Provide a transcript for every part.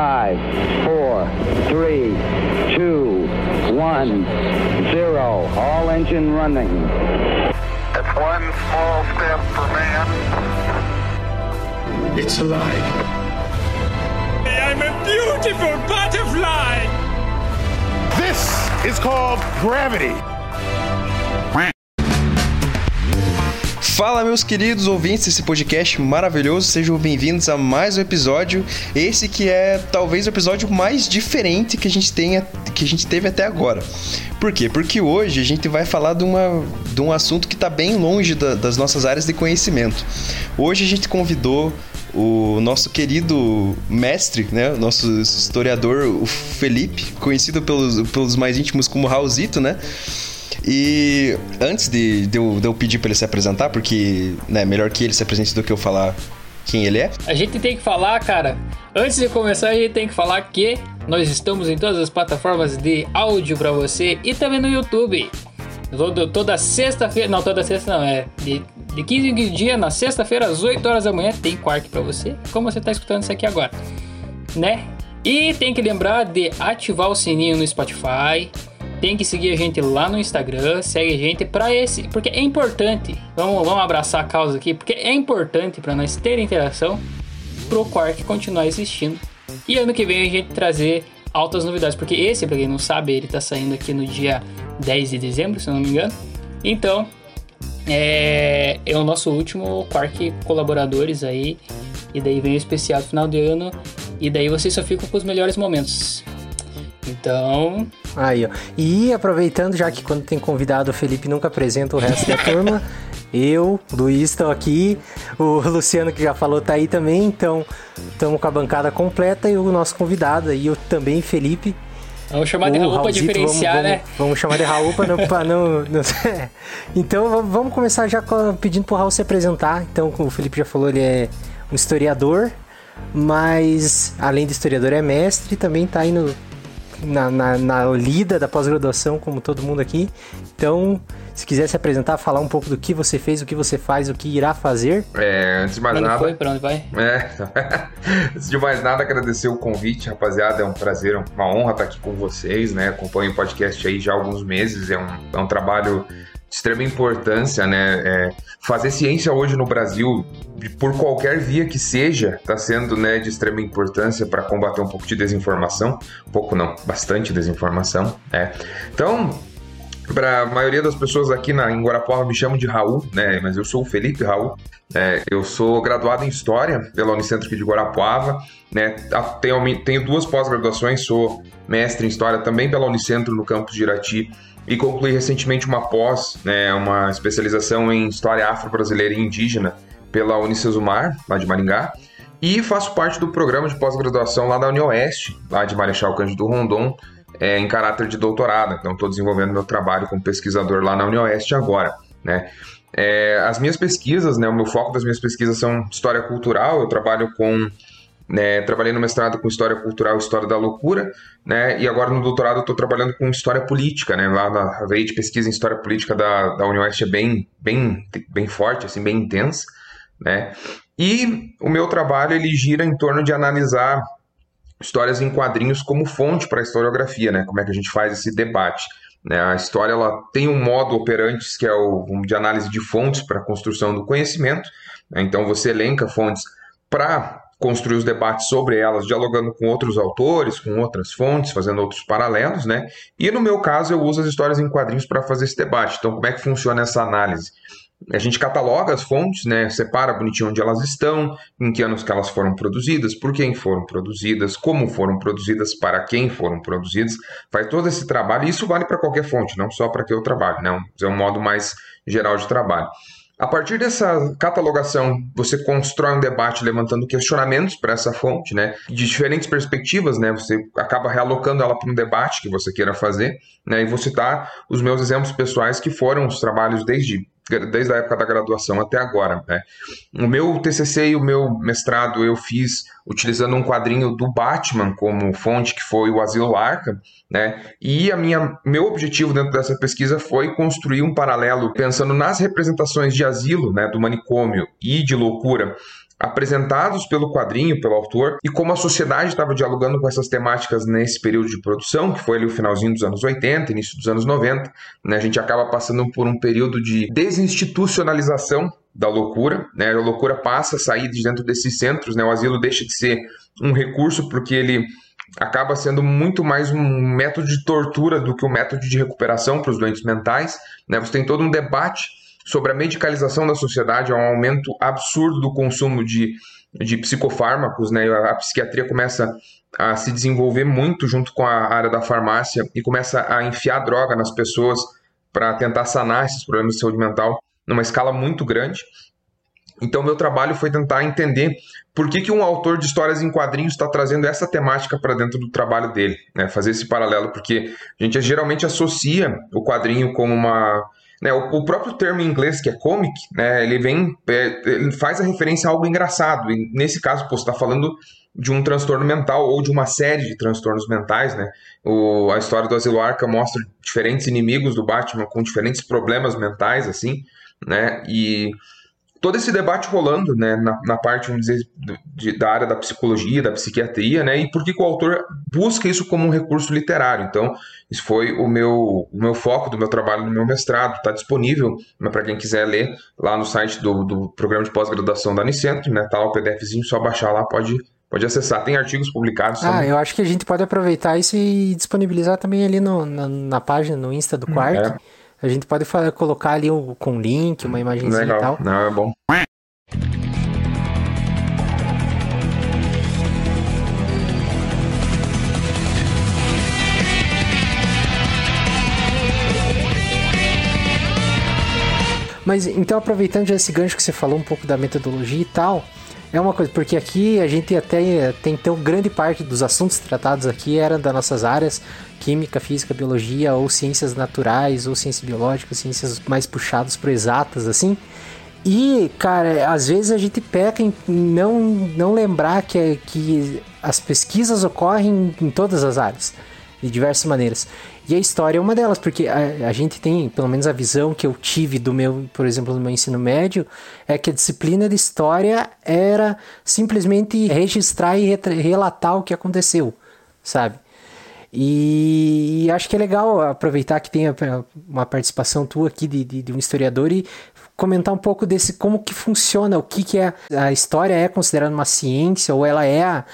five, four, three, two, one, zero. All engine running. It's one small step for man. It's alive. I'm a beautiful butterfly. This is called gravity. Fala, meus queridos ouvintes desse podcast maravilhoso, sejam bem-vindos a mais um episódio. Esse que é talvez o episódio mais diferente que a gente tenha, que a gente teve até agora. Por quê? Porque hoje a gente vai falar de, uma, de um assunto que está bem longe da, das nossas áreas de conhecimento. Hoje a gente convidou o nosso querido mestre, né, nosso historiador, o Felipe, conhecido pelos, pelos mais íntimos como Raulzito, né? E antes de, de, eu, de eu pedir para ele se apresentar, porque né, melhor que ele se apresente do que eu falar quem ele é. A gente tem que falar, cara. Antes de começar, a gente tem que falar que nós estamos em todas as plataformas de áudio para você e também no YouTube. Todo, toda sexta-feira, não, toda sexta não, é de, de 15 em 15 dias, na sexta-feira, às 8 horas da manhã, tem quark para você, como você tá escutando isso aqui agora, né? E tem que lembrar de ativar o sininho no Spotify, tem que seguir a gente lá no Instagram, segue a gente para esse, porque é importante. Vamos, vamos abraçar a causa aqui, porque é importante para nós ter interação pro Quark continuar existindo. E ano que vem a gente trazer altas novidades, porque esse, para quem não sabe, ele tá saindo aqui no dia 10 de dezembro, se eu não me engano. Então, é, é o nosso último Quark colaboradores aí. E daí vem o especial final de ano. E daí vocês só ficam com os melhores momentos. Então. Aí, ó. E aproveitando, já que quando tem convidado o Felipe nunca apresenta o resto da turma, eu, Luiz, estou aqui. O Luciano, que já falou, tá aí também. Então, estamos com a bancada completa e o nosso convidado aí, eu também, Felipe. Vamos chamar de Raul para diferenciar, vamos, né? Vamos, vamos, chamar de Raul para não, pra não, não. Então vamos começar já pedindo pro Raul se apresentar. Então, como o Felipe já falou, ele é um historiador, mas além de historiador é mestre e também tá aí no, na, na, na lida da pós-graduação, como todo mundo aqui. Então, se quiser se apresentar, falar um pouco do que você fez, o que você faz, o que irá fazer. É, antes de mais Pra onde nada. foi? Pra onde vai? É. Antes de mais nada, agradecer o convite, rapaziada. É um prazer, uma honra estar aqui com vocês, né? Acompanho o podcast aí já há alguns meses. É um, é um trabalho extrema importância, né? É, fazer ciência hoje no Brasil, por qualquer via que seja, está sendo né, de extrema importância para combater um pouco de desinformação. Pouco não, bastante desinformação. né? Então, para a maioria das pessoas aqui na, em Guarapuava me chamam de Raul, né? Mas eu sou o Felipe Raul. né? eu sou graduado em História pela Unicentro aqui de Guarapuava. Né? Tenho, tenho duas pós-graduações, sou mestre em História também pela Unicentro no campus de Irati e concluí recentemente uma pós, né, uma especialização em História Afro-Brasileira e Indígena pela Unicesumar, lá de Maringá. E faço parte do programa de pós-graduação lá da UniOeste, lá de Marechal Cândido Rondon, é, em caráter de doutorado. Então, estou desenvolvendo meu trabalho como pesquisador lá na UniOeste agora. Né? É, as minhas pesquisas, né, o meu foco das minhas pesquisas são história cultural. Eu trabalho com. Né, trabalhei no mestrado com história cultural história da loucura, né, e agora no doutorado estou trabalhando com história política. Né, lá na veia de pesquisa em história política da, da UniOeste é bem, bem, bem forte, assim, bem intensa. Né? E o meu trabalho ele gira em torno de analisar histórias em quadrinhos como fonte para a historiografia, né? Como é que a gente faz esse debate? Né? A história ela tem um modo operante que é o de análise de fontes para a construção do conhecimento. né? Então você elenca fontes para construir os debates sobre elas, dialogando com outros autores, com outras fontes, fazendo outros paralelos, né? E no meu caso eu uso as histórias em quadrinhos para fazer esse debate. Então como é que funciona essa análise? A gente cataloga as fontes, né? Separa bonitinho onde elas estão, em que anos que elas foram produzidas, por quem foram produzidas, como foram produzidas, para quem foram produzidas. Faz todo esse trabalho, e isso vale para qualquer fonte, não só para que eu trabalho, né? É um modo mais geral de trabalho. A partir dessa catalogação, você constrói um debate levantando questionamentos para essa fonte, né? De diferentes perspectivas, né? Você acaba realocando ela para um debate que você queira fazer, né? E vou citar os meus exemplos pessoais que foram os trabalhos desde desde a época da graduação até agora. Né? O meu TCC e o meu mestrado eu fiz utilizando um quadrinho do Batman como fonte, que foi o Asilo Arkham, né? E a minha, meu objetivo dentro dessa pesquisa foi construir um paralelo pensando nas representações de asilo, né, do manicômio e de loucura apresentados pelo quadrinho, pelo autor, e como a sociedade estava dialogando com essas temáticas nesse período de produção, que foi ali o finalzinho dos anos 80, início dos anos 90, né, a gente acaba passando por um período de desinstitucionalização da loucura, né? A loucura passa a sair de dentro desses centros, né? O asilo deixa de ser um recurso porque ele acaba sendo muito mais um método de tortura do que um método de recuperação para os doentes mentais, né? Você tem todo um debate sobre a medicalização da sociedade, há um aumento absurdo do consumo de, de psicofármacos, né? A psiquiatria começa a se desenvolver muito junto com a área da farmácia e começa a enfiar droga nas pessoas para tentar sanar esses problemas de saúde mental numa escala muito grande. Então, meu trabalho foi tentar entender por que, que um autor de histórias em quadrinhos está trazendo essa temática para dentro do trabalho dele, né? fazer esse paralelo, porque a gente geralmente associa o quadrinho como uma. Né, o, o, próprio termo em inglês, que é comic, né, ele vem, é, ele faz a referência a algo engraçado. E nesse caso, você está falando de um transtorno mental ou de uma série de transtornos mentais, né? O, a história do Asilo Arca mostra diferentes inimigos do Batman com diferentes problemas mentais, assim né? E todo esse debate rolando, né, na, na parte, vamos dizer, de, da área da psicologia, da psiquiatria, né, e por que, o autor busca isso como um recurso literário. Então, isso foi o meu, o meu foco do meu trabalho no meu mestrado, está disponível né, para quem quiser ler lá no site do, do programa de pós-graduação da Unicentro, né, tá lá o PDFzinho, só baixar lá, pode Pode acessar, tem artigos publicados. Ah, também. eu acho que a gente pode aproveitar isso e disponibilizar também ali no, na, na página, no Insta do Quark. É. A gente pode colocar ali um, com link, uma imagem e tal. Não, é bom. Mas então, aproveitando já esse gancho que você falou um pouco da metodologia e tal, é uma coisa, porque aqui a gente até tem então grande parte dos assuntos tratados aqui eram das nossas áreas, química, física, biologia, ou ciências naturais, ou ciências biológicas, ciências mais puxadas para exatas, assim. E, cara, às vezes a gente peca em não, não lembrar que, que as pesquisas ocorrem em todas as áreas, de diversas maneiras. E a história é uma delas, porque a, a, gente tem, pelo menos a visão que eu tive do meu, por exemplo, do meu ensino médio, é que a disciplina de história era simplesmente registrar e relatar o que aconteceu, sabe? E, acho que é legal aproveitar que tem uma participação tua aqui de, de, de um historiador e comentar um pouco desse como que funciona, o que, que é a história é considerada uma ciência ou ela é a,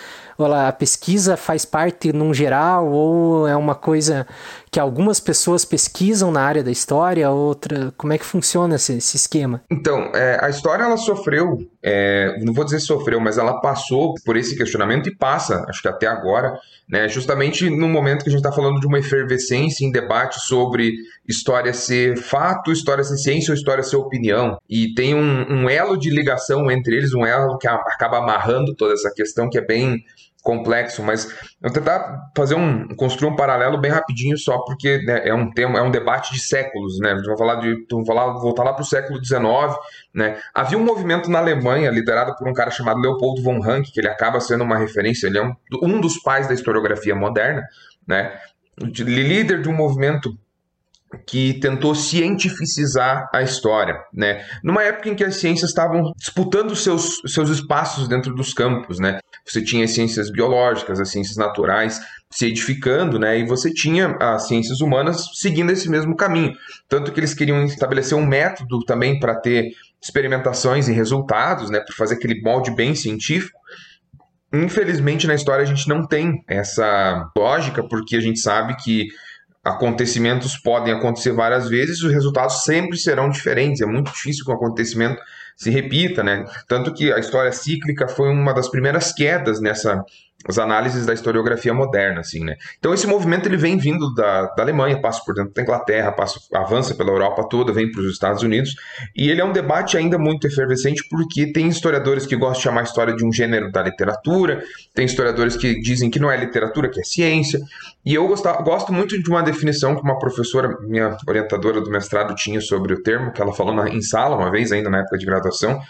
ela, a pesquisa faz parte num geral ou é uma coisa que algumas pessoas pesquisam na área da história, outra como é que funciona esse, esse esquema? Então é, a história ela sofreu, é, não vou dizer sofreu, mas ela passou por esse questionamento e passa, acho que até agora, né, justamente no momento que a gente está falando de uma efervescência em debate sobre história ser fato, história ser ciência ou história ser opinião. E tem um, um elo de ligação entre eles, um elo que acaba amarrando toda essa questão que é bem complexo, mas eu tentar fazer um construir um paralelo bem rapidinho só porque né, é um tema, é um debate de séculos, né? Vamos falar de, vamos falar, voltar lá para o século XIX, né? Havia um movimento na Alemanha liderado por um cara chamado Leopold von Ranke, que ele acaba sendo uma referência, ele é um, um dos pais da historiografia moderna, né? Líder de um movimento que tentou cientificizar a história, né? Numa época em que as ciências estavam disputando seus, seus espaços dentro dos campos, né? Você tinha as ciências biológicas, as ciências naturais se edificando, né? E você tinha as ciências humanas seguindo esse mesmo caminho. Tanto que eles queriam estabelecer um método também para ter experimentações e resultados, né? Para fazer aquele molde bem científico. Infelizmente, na história a gente não tem essa lógica, porque a gente sabe que acontecimentos podem acontecer várias vezes, os resultados sempre serão diferentes. É muito difícil que um acontecimento se repita, né? Tanto que a história cíclica foi uma das primeiras quedas nessa as análises da historiografia moderna, assim, né? Então esse movimento ele vem vindo da, da Alemanha, passa por dentro da Inglaterra, passa, avança pela Europa toda, vem para os Estados Unidos, e ele é um debate ainda muito efervescente porque tem historiadores que gostam de chamar a história de um gênero da literatura, tem historiadores que dizem que não é literatura, que é ciência, e eu gosto, gosto muito de uma definição que uma professora, minha orientadora do mestrado, tinha sobre o termo, que ela falou na, em sala uma vez, ainda na época de graduação,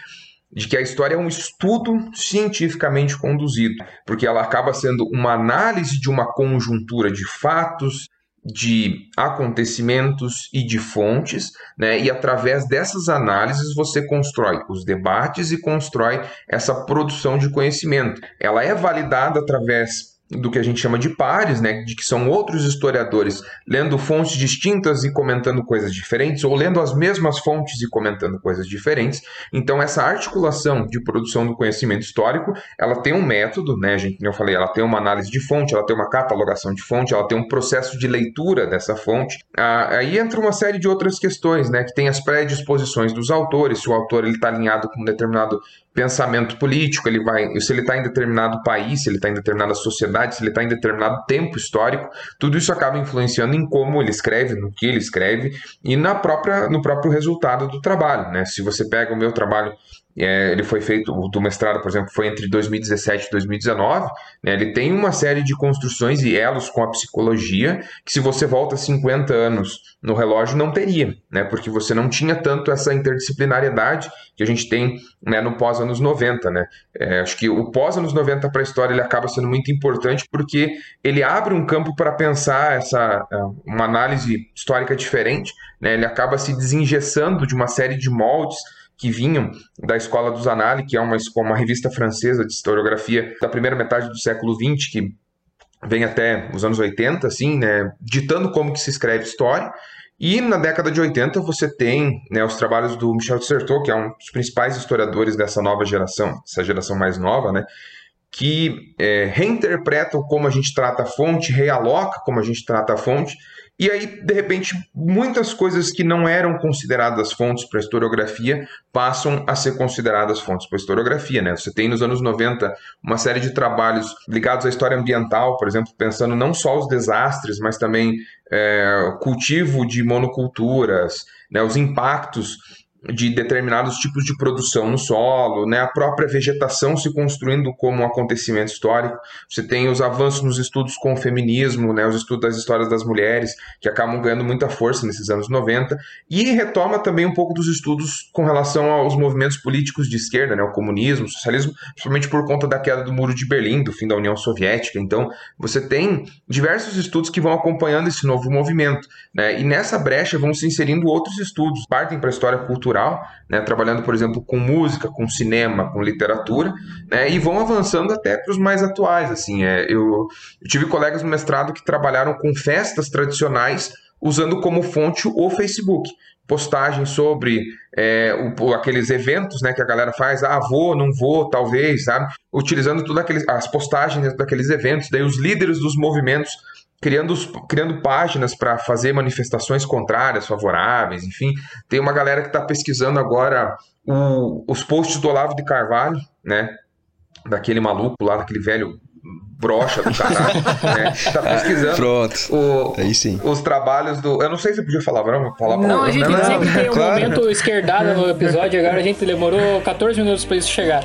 de que a história é um estudo cientificamente conduzido, porque ela acaba sendo uma análise de uma conjuntura de fatos, de acontecimentos e de fontes, né? E através dessas análises você constrói os debates e constrói essa produção de conhecimento. Ela é validada através do que a gente chama de pares, né, de que são outros historiadores lendo fontes distintas e comentando coisas diferentes, ou lendo as mesmas fontes e comentando coisas diferentes. Então, essa articulação de produção do conhecimento histórico, ela tem um método, né, gente, eu falei, ela tem uma análise de fonte, ela tem uma catalogação de fonte, ela tem um processo de leitura dessa fonte. Ah, aí entra uma série de outras questões, né, que tem as predisposições dos autores, se o autor está alinhado com um determinado pensamento político, ele vai, se ele está em determinado país, se ele está em determinada sociedade, se ele está em determinado tempo histórico, tudo isso acaba influenciando em como ele escreve, no que ele escreve e na própria, no próprio resultado do trabalho. Né? Se você pega o meu trabalho é, ele foi feito, o do mestrado, por exemplo, foi entre 2017 e 2019. Né, ele tem uma série de construções e elos com a psicologia que, se você volta 50 anos no relógio, não teria, né, porque você não tinha tanto essa interdisciplinariedade que a gente tem né, no pós-anos 90. Né. É, acho que o pós-anos 90 para a história ele acaba sendo muito importante porque ele abre um campo para pensar essa, é, uma análise histórica diferente, né, ele acaba se desengessando de uma série de moldes que vinham da Escola dos Annales, que é uma, uma revista francesa de historiografia da primeira metade do século XX, que vem até os anos 80, assim, né, ditando como que se escreve história. E na década de 80 você tem né, os trabalhos do Michel Dissertot, que é um dos principais historiadores dessa nova geração, essa geração mais nova, né, que é, reinterpretam como a gente trata a fonte, realoca como a gente trata a fonte, e aí, de repente, muitas coisas que não eram consideradas fontes para a historiografia passam a ser consideradas fontes para a historiografia. Né? Você tem nos anos 90 uma série de trabalhos ligados à história ambiental, por exemplo, pensando não só os desastres, mas também é, cultivo de monoculturas, né, os impactos de determinados tipos de produção no solo, né, a própria vegetação se construindo como um acontecimento histórico. Você tem os avanços nos estudos com o feminismo, né, os estudos das histórias das mulheres, que acabam ganhando muita força nesses anos 90, e retoma também um pouco dos estudos com relação aos movimentos políticos de esquerda, né, o comunismo, o socialismo, principalmente por conta da queda do Muro de Berlim, do fim da União Soviética. Então, você tem diversos estudos que vão acompanhando esse novo movimento, né, e nessa brecha vão se inserindo outros estudos, partem para a história cultural cultural, né, trabalhando, por exemplo, com música, com cinema, com literatura, né, e vão avançando até para os mais atuais. Assim, é, eu, eu tive colegas no mestrado que trabalharam com festas tradicionais usando como fonte o Facebook postagens sobre é, o, aqueles eventos né, que a galera faz, ah, vou, não vou, talvez, sabe? Utilizando todas as postagens daqueles eventos, daí os líderes dos movimentos criando, criando páginas para fazer manifestações contrárias, favoráveis, enfim. Tem uma galera que está pesquisando agora o, os posts do Olavo de Carvalho, né? Daquele maluco lá, daquele velho brocha do caralho, né? Tá pesquisando Pronto. O, Aí sim. os trabalhos do. Eu não sei se podia falar, vamos falar Não, a gente não, sempre tem um claro. momento esquerdado no episódio, agora a gente demorou 14 minutos pra isso chegar.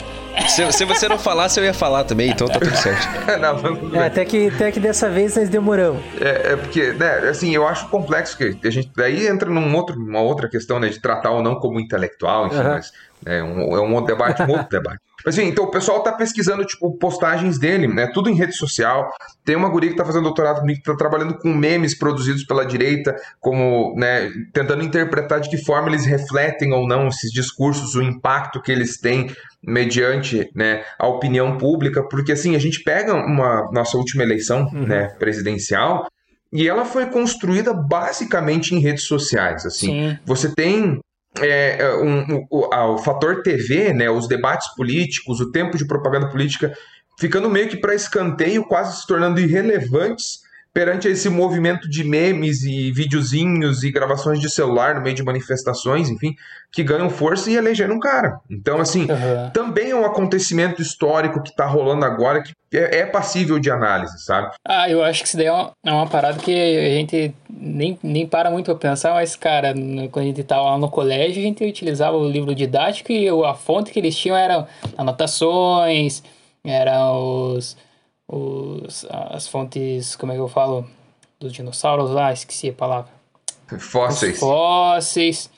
Se, se você não falasse, eu ia falar também, então tá tudo certo. não, vamos- É, até, que, até que dessa vez nós demoramos. É, é porque, né, assim, eu acho complexo que a gente daí entra num outro, uma outra questão, né, de tratar ou não como intelectual, enfim, Aham. mas é um, é um outro debate, um outro debate. Mas assim, então o pessoal tá pesquisando, tipo, postagens dele, né, tudo em rede social. Tem uma guria que tá fazendo doutorado comigo, que tá trabalhando com memes produzidos pela direita, como, né, tentando interpretar de que forma eles refletem ou não esses discursos, o impacto que eles têm mediante né, a opinião pública, porque assim, a gente pega uma nossa última eleição né, presidencial e ela foi construída basicamente em redes sociais. Assim, Sim. você tem é, um- um- o, o fator TV, né, os debates políticos, o tempo de propaganda política ficando meio que para escanteio, quase se tornando irrelevantes perante esse movimento de memes e videozinhos e gravações de celular no meio de manifestações, enfim, que ganham força e elegendo um cara. Então, assim, Aham. também é um acontecimento histórico que está rolando agora que é, é passível de análise, sabe? Ah, eu acho que isso daí é uma, é uma parada que a gente nem, nem para muito pra pensar, mas, cara, no- quando a gente tava lá no colégio, a gente utilizava o livro didático e a fonte que eles tinham eram anotações, eram os, os, as fontes, como é que eu falo? Dos dinossauros lá, esqueci a palavra. Fósseis. Os fósseis.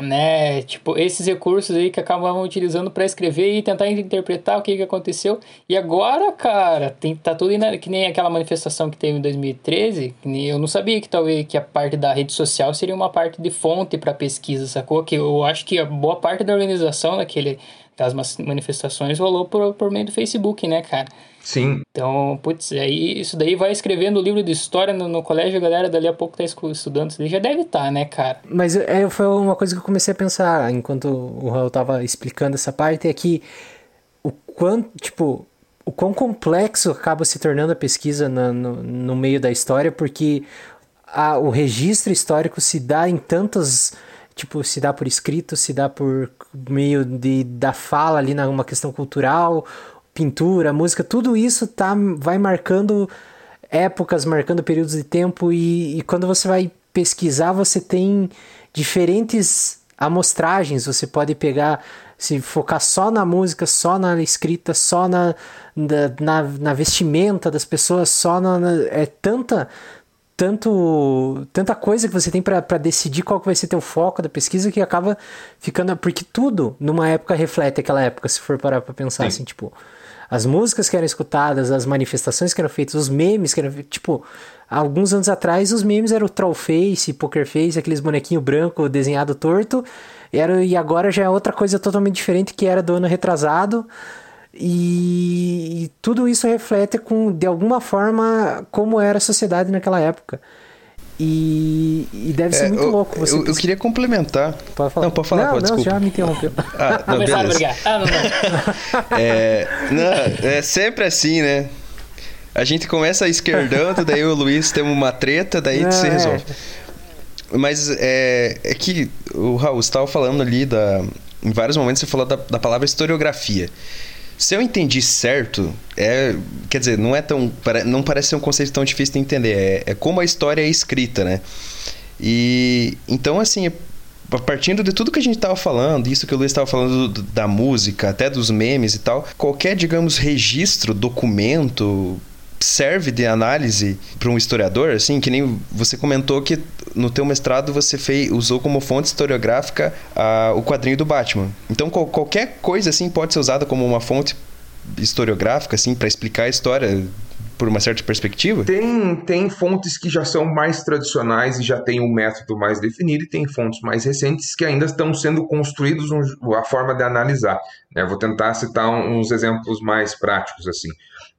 né? Tipo, esses recursos aí que acabavam utilizando para escrever e tentar interpretar o que, que aconteceu. E agora, cara, tem, tá tudo indo, que nem aquela manifestação que teve em 2013. Que nem, eu não sabia que talvez que a parte da rede social seria uma parte de fonte para pesquisa, sacou? Que eu acho que a boa parte da organização daquele, das manifestações rolou por, por meio do Facebook, né, cara? Sim. Então, putz, aí isso daí vai escrevendo o livro de história no, no colégio, a galera dali a pouco tá estudando, isso daí já deve estar, tá, né, cara? Mas é, foi uma coisa que eu comecei a pensar enquanto o Raul tava explicando essa parte, é que o quanto, tipo, o quão complexo acaba se tornando a pesquisa no, no, no meio da história, porque a, o registro histórico se dá em tantas tipo, se dá por escrito, se dá por meio de, da fala ali numa questão cultural, pintura, música, tudo isso tá, vai marcando épocas, marcando períodos de tempo e, e quando você vai pesquisar, você tem diferentes amostragens, você pode pegar, se focar só na música, só na escrita, só na, na, na vestimenta das pessoas, só na, na é tanta tanto tanta coisa que você tem para decidir qual que vai ser teu foco da pesquisa que acaba ficando porque tudo numa época reflete aquela época se for parar para pensar Sim. assim tipo as músicas que eram escutadas, as manifestações que eram feitas, os memes que eram tipo, alguns anos atrás os memes eram o Trollface, Pokerface, aqueles bonequinho branco desenhado torto, era, e agora já é outra coisa totalmente diferente que era do ano retrasado. E, e tudo isso reflete com, de alguma forma, como era a sociedade naquela época. E, e deve ser é, muito eu, louco você. Eu, eu, queria complementar. Pode falar. Não, pode falar, não, pode, não desculpa. já me interrompeu. Ah, não, Começaram a brigar. Ah, não, não. é, não, é sempre assim, né? A gente começa esquerdando, daí o Luiz tem uma treta, daí não, se é. resolve. É. Mas é, é que o Raul estava falando ali da. Em vários momentos você falou da, da palavra historiografia. Se eu entendi certo, é, quer dizer, não é tão, não parece ser um conceito tão difícil de entender. É, é como a história é escrita, né? E então assim, partindo de tudo que a gente estava falando, isso que o Luiz estava falando do, da música, até dos memes e tal, qualquer, digamos, registro, documento, serve de análise para um historiador, assim, que nem você comentou que no teu mestrado você fez, usou como fonte historiográfica uh, o quadrinho do Batman. Então qual, qualquer coisa assim pode ser usada como uma fonte historiográfica, assim, para explicar a história por uma certa perspectiva? Tem, tem fontes que já são mais tradicionais e já têm um método mais definido, e tem fontes mais recentes que ainda estão sendo construídos um, a forma de analisar. Né? Vou tentar citar uns exemplos mais práticos assim.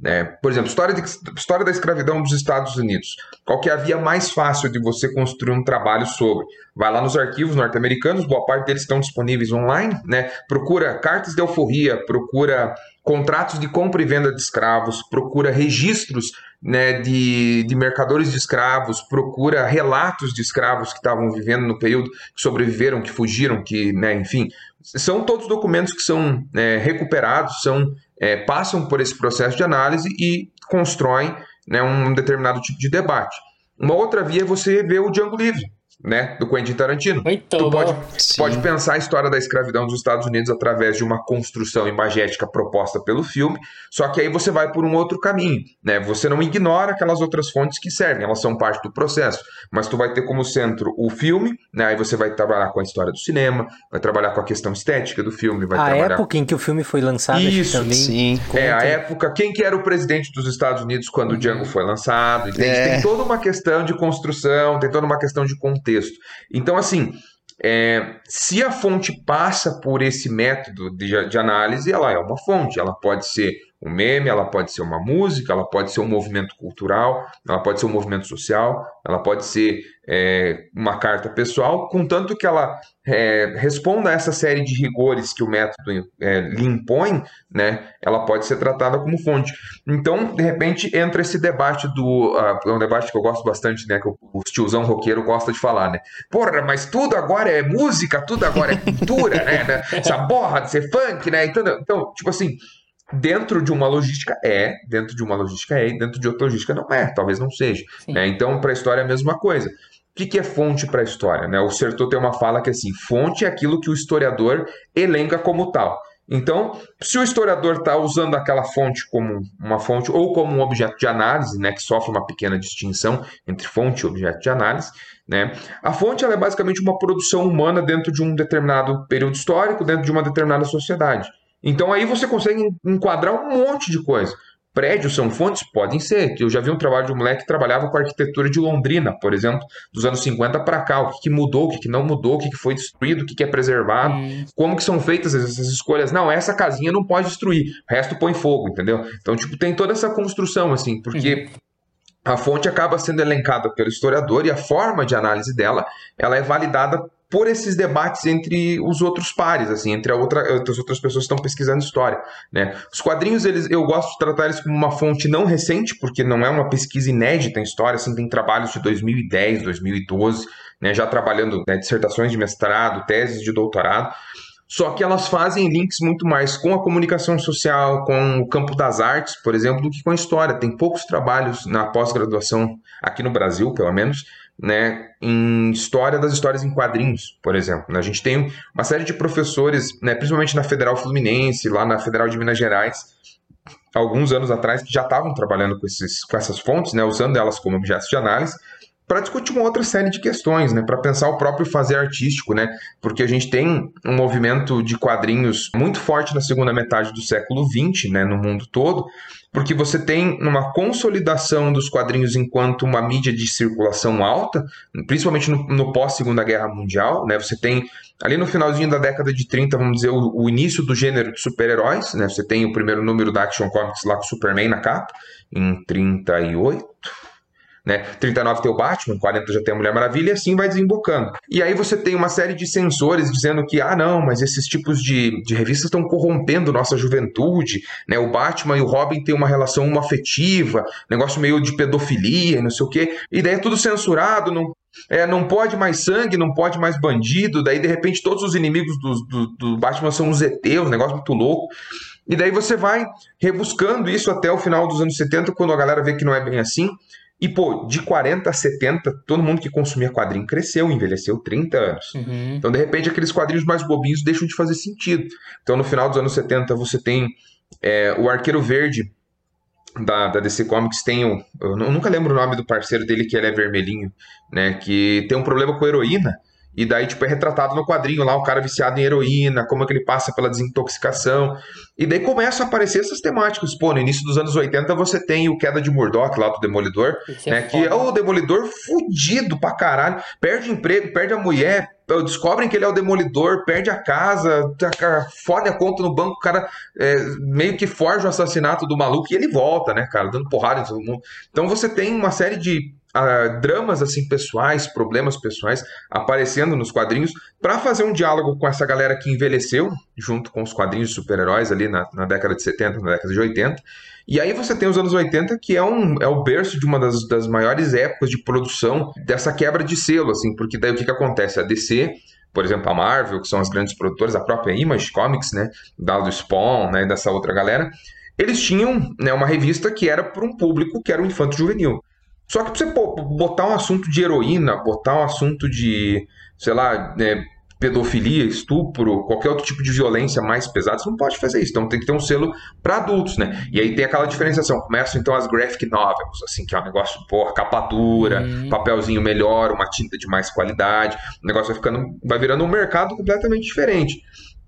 É, por exemplo, história, de, história da escravidão dos Estados Unidos. Qual que é a via mais fácil de você construir um trabalho sobre? Vai lá nos arquivos norte-americanos, boa parte deles estão disponíveis online, né? Procura cartas de alforria, procura contratos de compra e venda de escravos, procura registros né, de, de mercadores de escravos, procura relatos de escravos que estavam vivendo no período, que sobreviveram, que fugiram, que, né, enfim, são todos documentos que são é, recuperados, são é, passam por esse processo de análise e constroem né, um determinado tipo de debate. Uma outra via é você ver o Django Livre, né, do Quentin Tarantino. Muito tu pode, pode pensar a história da escravidão dos Estados Unidos através de uma construção imagética proposta pelo filme, só que aí você vai por um outro caminho, né? Você não ignora aquelas outras fontes que servem, elas são parte do processo, mas tu vai ter como centro o filme, né? Aí você vai trabalhar com a história do cinema, vai trabalhar com a questão estética do filme, vai a trabalhar época em que o filme foi lançado Isso, também. Sim. Conta. É, a época, quem que era o presidente dos Estados Unidos quando o Django foi lançado, entende? É. Tem toda uma questão de construção, tem toda uma questão de contexto. Então, assim, é, se a fonte passa por esse método de, de análise, ela é uma fonte. Ela pode ser um meme, ela pode ser uma música, ela pode ser um movimento cultural, ela pode ser um movimento social, ela pode ser é, uma carta pessoal, contanto que ela é, responda a essa série de rigores que o método é, lhe impõe, né, ela pode ser tratada como fonte. Então, de repente, entra esse debate do. Uh, é um debate que eu gosto bastante, né? Que o, tiozão roqueiro gosta de falar, né? Porra, mas tudo agora é música, tudo agora é cultura, né? né? Essa borra de ser funk, né? Então, então, tipo assim, Dentro de uma logística é, dentro de uma logística é, e dentro de outra logística não é, talvez não seja. Né? Então, para a história é a mesma coisa. O que, que é fonte para a história? Né? O Sertor tem uma fala que é assim: fonte é aquilo que o historiador elenca como tal. Então, se o historiador está usando aquela fonte como uma fonte ou como um objeto de análise, né, que sofre uma pequena distinção entre fonte e objeto de análise, né, a fonte ela é basicamente uma produção humana dentro de um determinado período histórico, dentro de uma determinada sociedade. Então aí você consegue enquadrar um monte de coisa. Prédios são fontes? Podem ser. Eu já vi um trabalho de um moleque que trabalhava com a arquitetura de Londrina, por exemplo, dos anos 50 para cá. O que, que, mudou, o que, que, não mudou, o que, que foi destruído, o que, é preservado, hum. como que são feitas essas escolhas. Não, essa casinha não pode destruir, o resto põe fogo, entendeu? Então, tipo, tem toda essa construção, assim, porque... Hum. A fonte acaba sendo elencada pelo historiador e a forma de análise dela ela é validada por esses debates entre os outros pares, assim, entre outra, as outras pessoas que estão pesquisando história, né? Os quadrinhos, eles, eu gosto de tratar eles como uma fonte não recente, porque não é uma pesquisa inédita em história, assim, tem trabalhos de 2010, 2012, né, já trabalhando né, dissertações de mestrado, teses de doutorado, só que elas fazem links muito mais com a comunicação social, com o campo das artes, por exemplo, do que com a história. Tem poucos trabalhos na pós-graduação, aqui no Brasil, pelo menos, né, em história das histórias em quadrinhos, por exemplo. Né? A gente tem uma série de professores, né, principalmente na Federal Fluminense, lá na Federal de Minas Gerais, alguns anos atrás, que já estavam trabalhando com, esses, com essas fontes, né, usando elas como objetos de análise, para discutir uma outra série de questões, né, para pensar o próprio fazer artístico, né, porque a gente tem um movimento de quadrinhos muito forte na segunda metade do século XX, né, no mundo todo, porque você tem uma consolidação dos quadrinhos enquanto uma mídia de circulação alta, principalmente no, no pós-segunda guerra mundial, né, você tem ali no finalzinho da década de 30, vamos dizer, o, o início do gênero de super-heróis, né, você tem o primeiro número da Action Comics lá com o Superman na capa, em 38, né? 39 tem o Batman, 40 já tem a Mulher Maravilha, e assim vai desembocando. E aí você tem uma série de sensores dizendo que, ah, não, mas esses tipos de, de revistas estão corrompendo nossa juventude, né? O Batman e o Robin têm uma relação afetiva, negócio meio de pedofilia, não sei o quê, e daí é tudo censurado, não, é, não pode mais sangue, não pode mais bandido, daí de repente todos os inimigos do, do, do Batman são os ET, um negócio muito louco. E daí você vai rebuscando isso até o final dos anos 70, quando a galera vê que não é bem assim. E, pô, de 40 a 70, todo mundo que consumia quadrinho cresceu, envelheceu 30 anos. Uhum. Então, de repente, aqueles quadrinhos mais bobinhos deixam de fazer sentido. Então, no final dos anos 70, você tem é, o Arqueiro Verde da, da DC Comics, tem o. Eu nunca lembro o nome do parceiro dele, que ele é vermelhinho, né? Que tem um problema com heroína. E daí, tipo, é retratado no quadrinho lá, o cara viciado em heroína, como é que ele passa pela desintoxicação. E daí começam a aparecer essas temáticas. Pô, no início dos anos 80 você tem o Queda de Murdoch lá do Demolidor, é né? É que é o Demolidor fudido pra caralho. Perde emprego, perde a mulher, descobrem que ele é o Demolidor, perde a casa, fode a conta no banco, o cara é, meio que forja o assassinato do maluco e ele volta, né, cara, dando porrada em todo mundo. Então você tem uma série de dramas assim pessoais, problemas pessoais aparecendo nos quadrinhos para fazer um diálogo com essa galera que envelheceu junto com os quadrinhos de super-heróis ali na, na, década de 70, na década de 80. E aí você tem os anos 80, que é, um, é o berço de uma das, das maiores épocas de produção dessa quebra de selo, assim, porque daí o que, que acontece? A DC por exemplo, a Marvel, que são as grandes produtoras, a própria Image Comics, né, da do Spawn, né, dessa outra galera, eles tinham né, uma revista que era para um público que era o infanto juvenil. Só que pra você botar um assunto de heroína, botar um assunto de, sei lá, né, pedofilia, estupro, qualquer outro tipo de violência mais pesada, você não pode fazer isso. Então tem que ter um selo para adultos, né? E aí tem aquela diferenciação. Começam então as graphic novels, assim, que é um negócio, porra, capa dura, uhum. papelzinho melhor, uma tinta de mais qualidade. O negócio vai ficando, vai virando um mercado completamente diferente.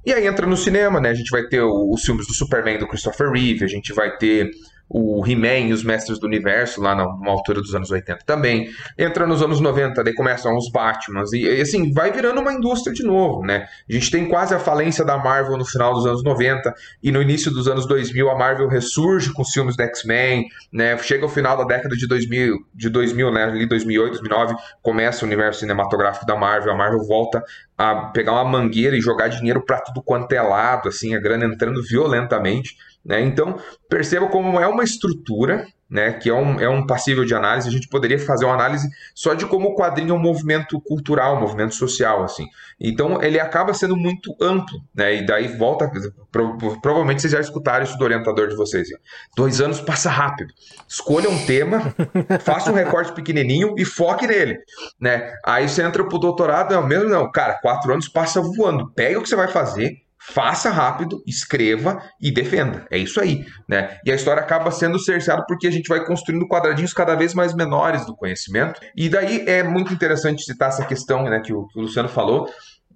E aí entra no cinema, né? A gente vai ter os filmes do Superman do Christopher Reeve, a gente vai ter o He-Man e os Mestres do Universo, lá numa altura dos anos 80 também. Entra nos anos 90, daí começam os Batmans, e, assim, vai virando uma indústria de novo, né? A gente tem quase a falência da Marvel no final dos anos 90, e no início dos anos 2000 a Marvel ressurge com os filmes do X-Men, né? Chega ao final da década de 2000, de 2000, né? Ali 2008, 2009, começa o universo cinematográfico da Marvel, a Marvel volta a pegar uma mangueira e jogar dinheiro para tudo quanto é lado, assim, a grana entrando violentamente. Né? Então, perceba como é uma estrutura, né, que é um, é um passível de análise. A gente poderia fazer uma análise só de como o quadrinho é um movimento cultural, um movimento social. assim. Então, ele acaba sendo muito amplo. Né? E daí volta. Pro, provavelmente vocês já escutaram isso do orientador de vocês. Dois anos passa rápido. Escolha um tema, faça um recorte pequenininho e foque nele. Né? Aí você entra pro doutorado, é o mesmo, não. Cara, quatro anos passa voando. Pega o que você vai fazer faça rápido, escreva e defenda. É isso aí, né? E a história acaba sendo cerceada porque a gente vai construindo quadradinhos cada vez mais menores do conhecimento. E daí é muito interessante citar essa questão, né, que o, que o Luciano falou,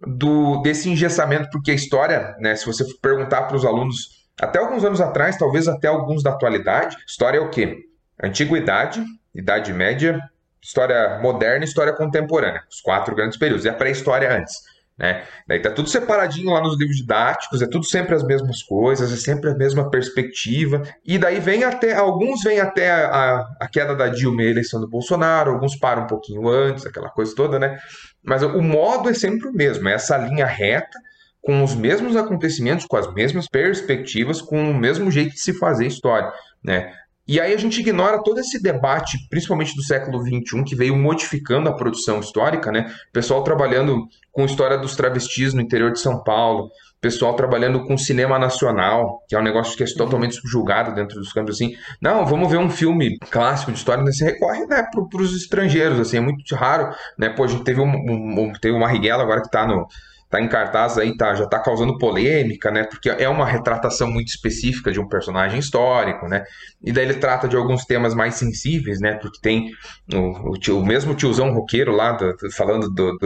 do desse engessamento, porque a história, né, se você perguntar para os alunos até alguns anos atrás, talvez até alguns da atualidade, história é o quê? Antiguidade, Idade Média, história moderna e história contemporânea, os quatro grandes períodos, e a pré-história antes. Né? Daí tá tudo separadinho lá nos livros didáticos, é tudo sempre as mesmas coisas, é sempre a mesma perspectiva. E daí vem até, alguns vêm até a, a, queda da Dilma e a eleição do Bolsonaro, alguns param um pouquinho antes, aquela coisa toda, né? Mas o modo é sempre o mesmo, é essa linha reta, com os mesmos acontecimentos, com as mesmas perspectivas, com o mesmo jeito de se fazer história, né? E aí a gente ignora todo esse debate, principalmente do século XXI, que veio modificando a produção histórica, né? Pessoal trabalhando com história dos travestis no interior de São Paulo, pessoal trabalhando com cinema nacional, que é um negócio que é totalmente subjugado dentro dos campos, assim. Não, vamos ver um filme clássico de história, nesse recorre né, para os estrangeiros, assim, é muito raro, né? Pô, a gente teve, um, um, teve uma Riguela agora que está no tá em cartaz aí, tá, já tá causando polêmica, né? Porque é uma retratação muito específica de um personagem histórico, né? E daí ele trata de alguns temas mais sensíveis, né? Porque tem o, o, tio, o mesmo tiozão roqueiro lá do, do, falando do,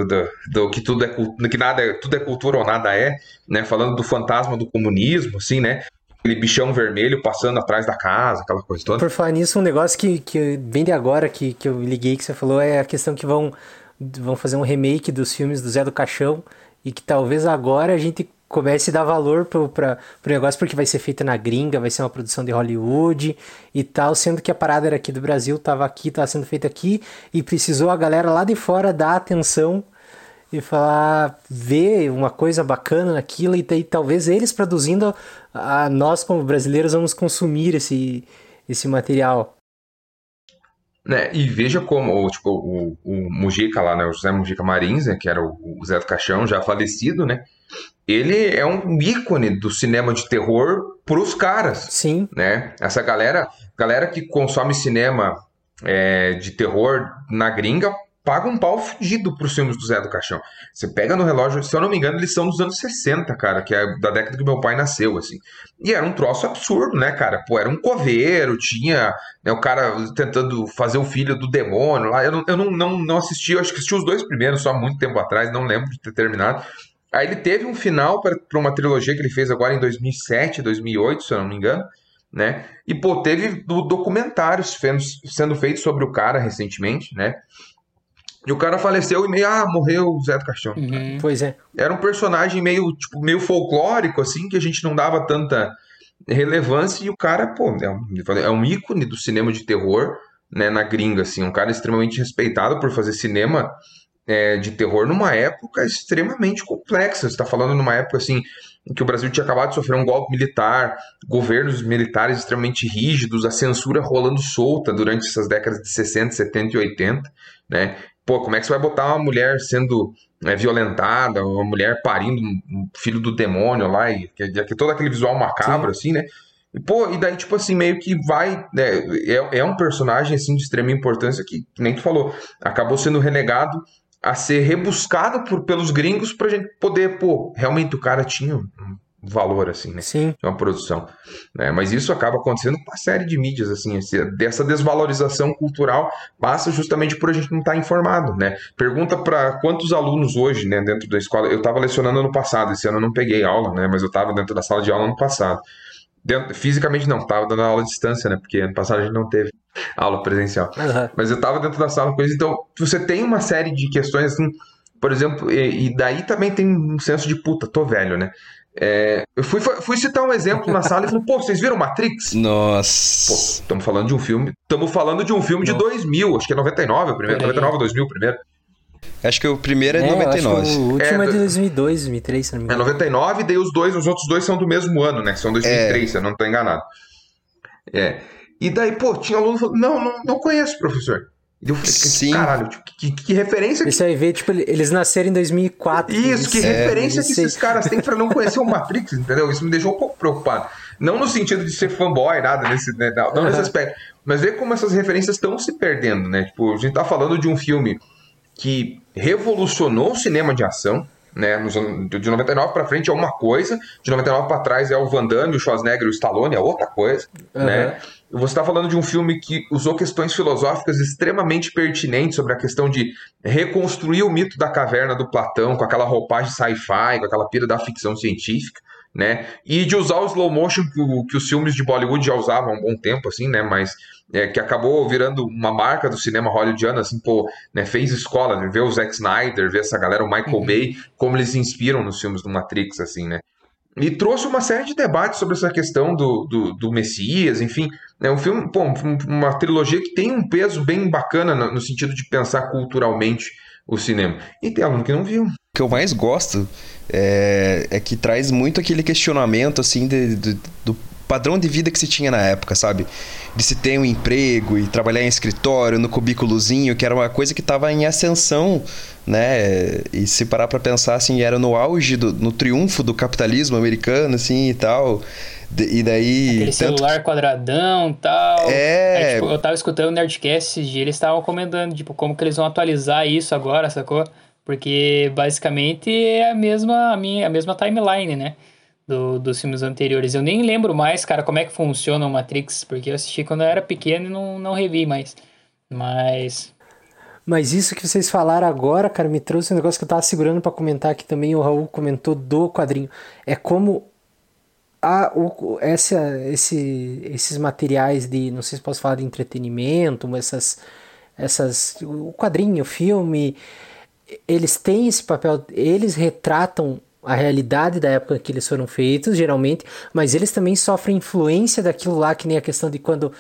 do, que tudo é que nada é, tudo é cultura ou nada é, né? Falando do fantasma do comunismo, assim, né? aquele bichão vermelho passando atrás da casa, aquela coisa toda. Por falar nisso, um negócio que, que vem de agora, que, que eu liguei que você falou, é a questão que vão, vão fazer um remake dos filmes do Zé do Caixão e que talvez agora a gente comece a dar valor para o negócio porque vai ser feita na gringa, vai ser uma produção de Hollywood e tal, sendo que a parada era aqui do Brasil, estava aqui, estava sendo feita aqui e precisou a galera lá de fora dar atenção e falar, ver uma coisa bacana naquilo e daí talvez eles produzindo, a, nós como brasileiros vamos consumir esse, esse material. Né? E veja como o, tipo, o, o Mujica lá, né? o José Mujica Marins, né? que era o, o Zé do Caixão, já falecido, né? Ele é um ícone do cinema de terror pros caras. Sim. Né? Essa galera, galera que consome cinema é, de terror na gringa paga um pau fudido pros filmes do Zé do Caixão. Você pega no relógio, se eu não me engano, eles são dos anos 60, cara, que é da década que meu pai nasceu, assim. E era um troço absurdo, né, cara? Pô, era um coveiro, tinha né, o cara tentando fazer o filho do demônio lá. Eu não, eu não, não, não assisti, eu acho que assisti os dois primeiros, só muito tempo atrás, não lembro de ter terminado. Aí ele teve um final para uma trilogia que ele fez agora em 2007, 2008, se eu não me engano, né? E, pô, teve documentários sendo feitos sobre o cara recentemente, né? E o cara faleceu e meio, ah, morreu o Zé do Caixão. Uhum. Pois é. Era um personagem meio, tipo, meio folclórico, assim, que a gente não dava tanta relevância. E o cara, pô, é um, é um ícone do cinema de terror, né, na gringa, assim. Um cara extremamente respeitado por fazer cinema é, de terror numa época extremamente complexa. Você tá falando numa época, assim, em que o Brasil tinha acabado de sofrer um golpe militar, governos militares extremamente rígidos, a censura rolando solta durante essas décadas de 60, 70 e 80, né? Pô, como é que você vai botar uma mulher sendo né, violentada, uma mulher parindo um filho do demônio lá, e que, que todo aquele visual macabro, Sim. assim, né? E, pô, e daí, tipo assim, meio que vai. Né, é, é um personagem assim de extrema importância que, nem tu falou, acabou sendo relegado a ser rebuscado por, pelos gringos pra gente poder, pô, realmente o cara tinha um valor, assim, né? Sim. De uma produção. Né? Mas isso acaba acontecendo com uma série de mídias, assim, dessa desvalorização cultural passa justamente por a gente não estar tá informado, né? Pergunta para quantos alunos hoje, né, dentro da escola, eu estava lecionando ano passado, esse ano eu não peguei aula, né, mas eu estava dentro da sala de aula ano passado. Dentro, fisicamente não, estava dando aula à distância, né, porque ano passado a gente não teve aula presencial. Uhum. Mas eu estava dentro da sala com eles, então você tem uma série de questões, assim, por exemplo, e, e daí também tem um senso de puta, tô velho, né? É, eu fui, fui citar um exemplo na sala e falei, pô, vocês viram Matrix? Nossa. Estamos falando de um filme. Estamos falando de um filme Nossa. de 2000, acho que é 99 o primeiro. 99 ou 2000 o primeiro. Acho que o primeiro é, é 99. o último é, é de 2002, 2003, se não me engano. É 99, e daí os dois, os outros dois são do mesmo ano, né? São 2003, é. se eu não estou enganado. É. E daí, pô, tinha aluno falando, não, não, não conheço, professor. E eu falei, Sim. caralho, tipo, que, que, que, referência... Isso aí vê, tipo, eles nasceram em 2004. Isso, que é, referência que esses caras têm pra não conhecer o Matrix, entendeu? Isso me deixou um pouco preocupado. Não no sentido de ser fanboy, nada nesse, né, não, não uhum. nesse aspecto. Mas ver como essas referências estão se perdendo, né? Tipo, a gente tá falando de um filme que revolucionou o cinema de ação, né? De 99 pra frente é uma coisa, de 99 pra trás é o Van Damme, o Schwarzenegger e o Stallone, é outra coisa, né? Você está falando de um filme que usou questões filosóficas extremamente pertinentes sobre a questão de reconstruir o mito da caverna do Platão com aquela roupagem sci-fi, com aquela pira da ficção científica, né? E de usar o slow motion que, o- que os filmes de Bollywood já usavam há um bom tempo, assim, né? Mas é, que acabou virando uma marca do cinema hollywoodiano, assim, pô, né? Fez escola, né? ver o Zack Snyder, ver essa galera, o Michael Bay, como eles se inspiram nos filmes do Matrix, assim, né? E trouxe uma série de debates sobre essa questão do, do, do Messias, enfim. É um filme, um- uma trilogia que tem um peso bem bacana no, no sentido de pensar culturalmente o cinema. E tem aluno que não viu. O que eu mais gosto é, é que traz muito aquele questionamento, assim, de- de- do padrão de vida que se tinha na época, sabe? De se ter um emprego e trabalhar em escritório, no cubículozinho, que era uma coisa que estava em ascensão, né? E se parar pra pensar, assim, era no auge, do, no triunfo do capitalismo americano, assim, e tal. E daí... Aquele tanto- celular quadradão e tal. É. Aí, tipo, eu tava escutando o Nerdcast esses dias, eles estavam comentando, tipo, como que eles vão atualizar isso agora, sacou? Porque basicamente é a mesma, a minha, a mesma timeline, né? Do, dos filmes anteriores. Eu nem lembro mais, cara, como é que funciona o Matrix, porque eu assisti quando eu era pequeno e não, não revi mais. Mas. Mas isso que vocês falaram agora, cara, me trouxe um negócio que eu tava segurando pra comentar aqui também, o Raul comentou do quadrinho. É como a, o, essa, esse, esses materiais de, não sei se posso falar de entretenimento, essas, essas, o quadrinho, o filme, eles têm esse papel, eles retratam a realidade da época que eles foram feitos, geralmente, mas eles também sofrem influência daquilo lá, que nem a questão de quando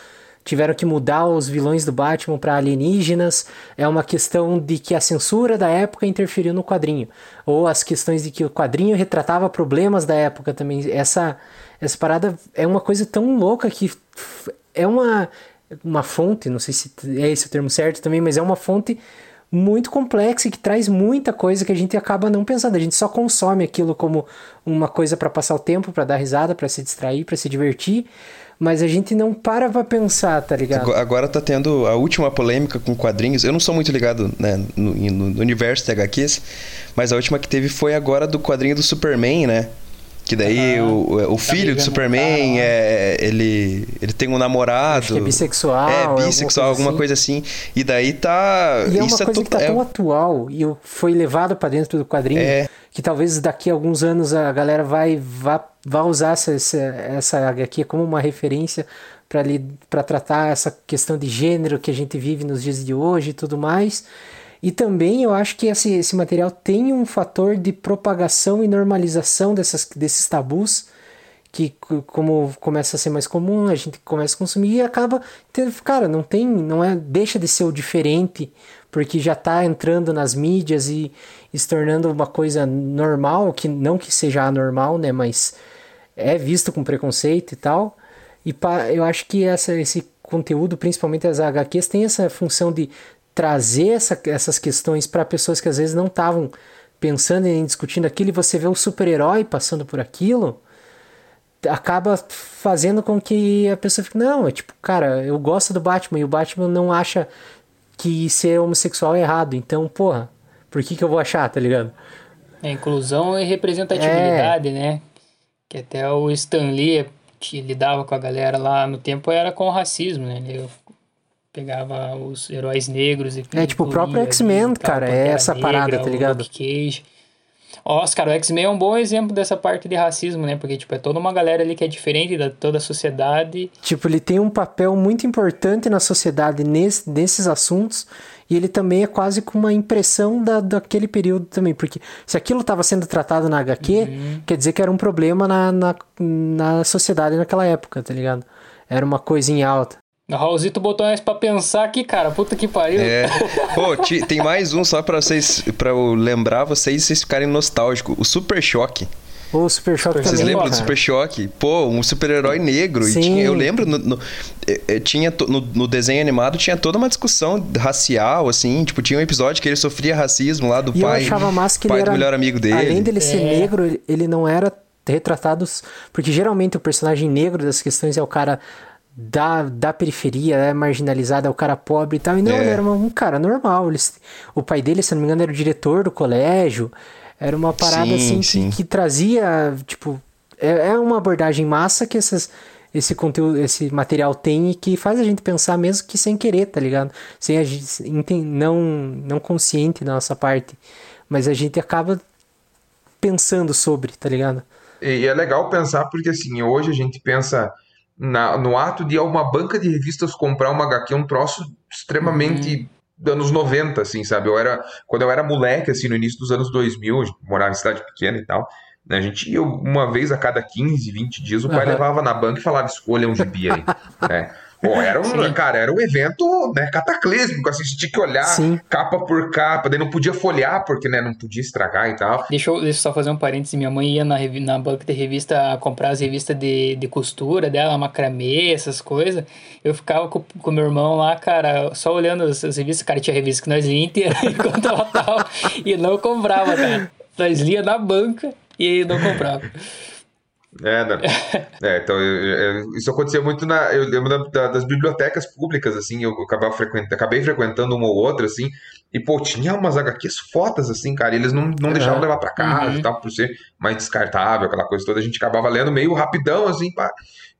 tiveram que mudar os vilões do Batman para alienígenas, é uma questão de que a censura da época interferiu no quadrinho, ou as questões de que o quadrinho retratava problemas da época também. Essa essa parada é uma coisa tão louca que é uma uma fonte, não sei se é esse o termo certo também, mas é uma fonte muito complexa e que traz muita coisa que a gente acaba não pensando. A gente só consome aquilo como uma coisa para passar o tempo, para dar risada, para se distrair, para se divertir, mas a gente não para pra pensar, tá ligado? Ago- Agora tá tendo a última polêmica com quadrinhos. Eu não sou muito ligado né, no, no universo de HQs, mas a última que teve foi agora do quadrinho do Superman, né? Que daí Aham. o, o Tá filho do Superman lá. é, ele, ele tem um namorado. É bissexual, É, alguma bissexual, coisa alguma assim. coisa assim. E daí tá. E é uma isso coisa é que tá é- tão atual e foi levado pra dentro do quadrinho É. que talvez daqui a alguns anos a galera vai, vai, vai usar essa, essa, essa HQ como uma referência pra tratar essa questão de gênero que a gente vive nos dias de hoje e tudo mais. E também eu acho que esse, esse material tem um fator de propagação e normalização dessas, desses tabus que como começa a ser mais comum, a gente começa a consumir e acaba tendo, cara, não tem, não é, deixa de ser o diferente, porque já tá entrando nas mídias e, e se tornando uma coisa normal, que não que seja anormal, né, mas é visto com preconceito e tal. E pa, eu acho que essa, esse conteúdo, principalmente as HQs, tem essa função de trazer essa, essas questões para pessoas que às vezes não estavam pensando em discutindo aquilo e você vê o super-herói passando por aquilo acaba fazendo com que a pessoa fique, não, é tipo, cara, eu gosto do Batman e o Batman não acha que ser homossexual é errado, então, porra, por que que eu vou achar, tá ligado? É inclusão e representatividade, né? Que até o Stan Lee que lidava com a galera lá no tempo era com o racismo, né? Ele pegava os heróis negros e É, tipo, o próprio X-Men, cara, é essa parada, Negra, tá o ligado? Cage. Oscar, o X-Men é um bom exemplo dessa parte de racismo, né? Porque, tipo, é toda uma galera ali que é diferente da toda a sociedade. Tipo, ele tem um papel muito importante na sociedade nesse, nesses assuntos e ele também é quase com uma impressão da, daquele período também, porque se aquilo estava sendo tratado na HQ, quer dizer que era um problema na, na, na sociedade naquela época, tá ligado? Era uma coisa em alta. O Raulzito botou nós pra pensar aqui, cara. Puta que pariu. É. Pô, ti- tem mais um só pra vocês. para eu lembrar vocês e vocês ficarem nostálgicos. O Super Choque. O Super Choque também. Vocês lembram do. Super Choque? Pô, um super-herói negro. E Sim. tinha, eu lembro, no, no- eh, eh, tinha no, no desenho animado tinha toda uma discussão racial, assim. Tipo, tinha um episódio que ele sofria racismo lá do E pai. eu achava massa que pai ele era. do melhor amigo dele. Além dele ser É. negro, ele- ele não era retratado. Porque geralmente o personagem negro das questões é o cara da, da periferia, é marginalizado, é o cara pobre e tal. E não, É. ele era um cara normal. O pai dele, se não me engano, era o diretor do colégio. Era uma parada Sim, assim sim. que, que trazia, tipo, é, é uma abordagem massa que essas, esse conteúdo, esse material tem e que faz a gente pensar mesmo que sem querer, tá ligado? Sem a gente, não, não consciente da nossa parte. Mas a gente acaba pensando sobre, tá ligado? E é legal pensar porque, assim, hoje a gente pensa na- no ato de uma banca de revistas comprar uma HQ, um troço extremamente dos anos 90, assim, sabe? Eu era, quando eu era moleque, assim, no início dos anos 2000, a gente morava em cidade pequena e tal, né? A gente ia uma vez a cada 15, 20 dias, o pai Aham. levava na banca e falava, escolha um gibi aí, né? Pô, era um, Sim. cara, era um evento, né, cataclísmico, assim, você tinha que olhar Sim. capa por capa, daí não podia folhear, porque, né, não podia estragar e tal. Deixa eu, deixa eu só fazer um parênteses. Minha mãe ia na, na banca de revista comprar as revistas de, de costura dela, macramê, essas coisas. Eu ficava com com meu irmão lá, cara, só olhando as, as revistas. Cara, tinha revista que nós lia inteira enquanto ela tava e não comprava, cara. Nós lia na banca e não comprava. É, não. É, então, eu- eu- isso acontecia muito na. Eu lembro da- da- das bibliotecas públicas, assim, eu acabava frequentando, acabei frequentando uma ou outra, assim, e, pô, tinha umas HQs fodas, assim, cara, e eles não, não deixavam Aham. levar pra casa Uhum. e tal, por ser mais descartável, aquela coisa toda, a gente acabava lendo meio rapidão, assim, pá.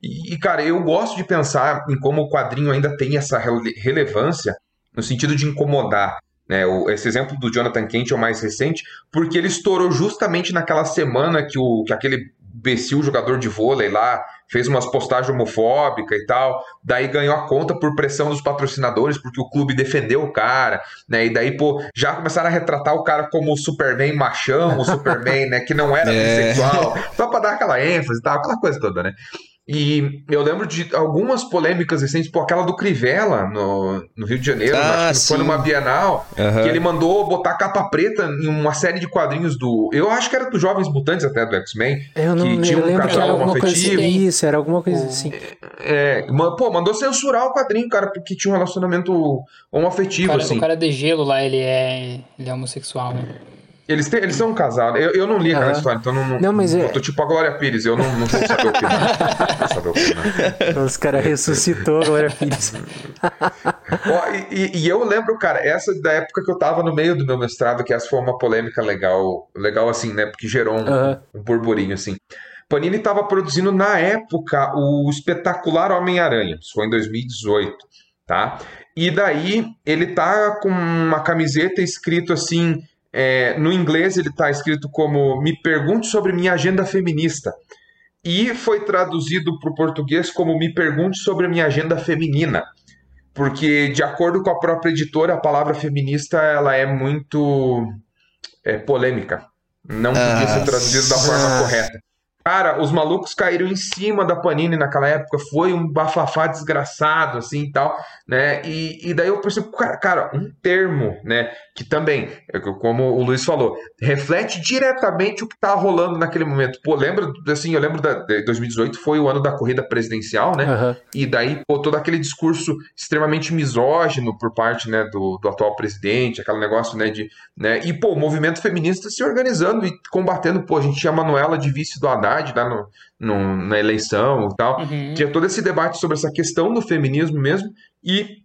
E, e, cara, eu gosto de pensar em como o quadrinho ainda tem essa rele- relevância no sentido de incomodar. Né, o- esse exemplo do Jonathan Kent é o mais recente, porque ele estourou justamente naquela semana que, o, que aquele imbecil jogador de vôlei lá fez umas postagens homofóbicas e tal, daí ganhou a conta por pressão dos patrocinadores, porque o clube defendeu o cara, né? E daí, pô, já começaram a retratar o cara como o Superman machão, o Superman, né, que não era É. bissexual, só pra dar aquela ênfase e tal, aquela coisa toda, né? E eu lembro de algumas polêmicas recentes, pô, aquela do Crivella no, no Rio de Janeiro, Ah, acho que foi numa Bienal, Aham. que ele mandou botar capa preta em uma série de quadrinhos do. Eu acho que era dos Jovens Mutantes até, do X-Men. Eu não que tinha um lembro que era casal alguma coisa assim. homoafetivo. Isso, era alguma coisa assim. É, ma- pô, mandou censurar o quadrinho, cara, porque tinha um relacionamento O homoafetivo, cara, assim. o cara de gelo lá, ele é, ele é homossexual, né? Eles, eles são um casal. Eu, eu não li aquela história, então não, não, Não, mas é- eu tô tipo a Glória Pires, eu não, não vou saber opinar. Não vou saber opinar. Os caras ressuscitou agora, filhos. Ó, e, e- e eu lembro, cara, essa da época que eu tava no meio do meu mestrado, que essa foi uma polêmica legal, legal assim, né? Porque gerou um, Aham. um burburinho, assim. Panini estava produzindo na época o espetacular Homem-Aranha, isso foi em 2018, tá? E daí ele tá com uma camiseta escrito assim, é, no inglês ele tá escrito como Me pergunte sobre minha agenda feminista. E foi traduzido para o português como Me pergunte sobre minha agenda feminina. Porque, de acordo com a própria editora, a palavra feminista ela é muito é, polêmica. Não podia Ah, ser traduzida da forma ah. correta. Cara, os malucos caíram em cima da Panini naquela época, foi um bafafá desgraçado, assim e tal, né? E, e daí eu percebo, cara, cara, um termo, né? Que também, é como o Luiz falou, reflete diretamente o que tá rolando naquele momento. Pô, lembra, assim, eu lembro da, de 2018 foi o ano da corrida presidencial, né? Aham. E daí, pô, todo aquele discurso extremamente misógino por parte, né, do, do atual presidente, aquele negócio, né, de, né, e, pô, o movimento feminista se organizando e combatendo, pô, a gente tinha a Manuela de vice do Haddad lá no, no- na eleição e tal, Uhum. tinha todo esse debate sobre essa questão do feminismo mesmo, e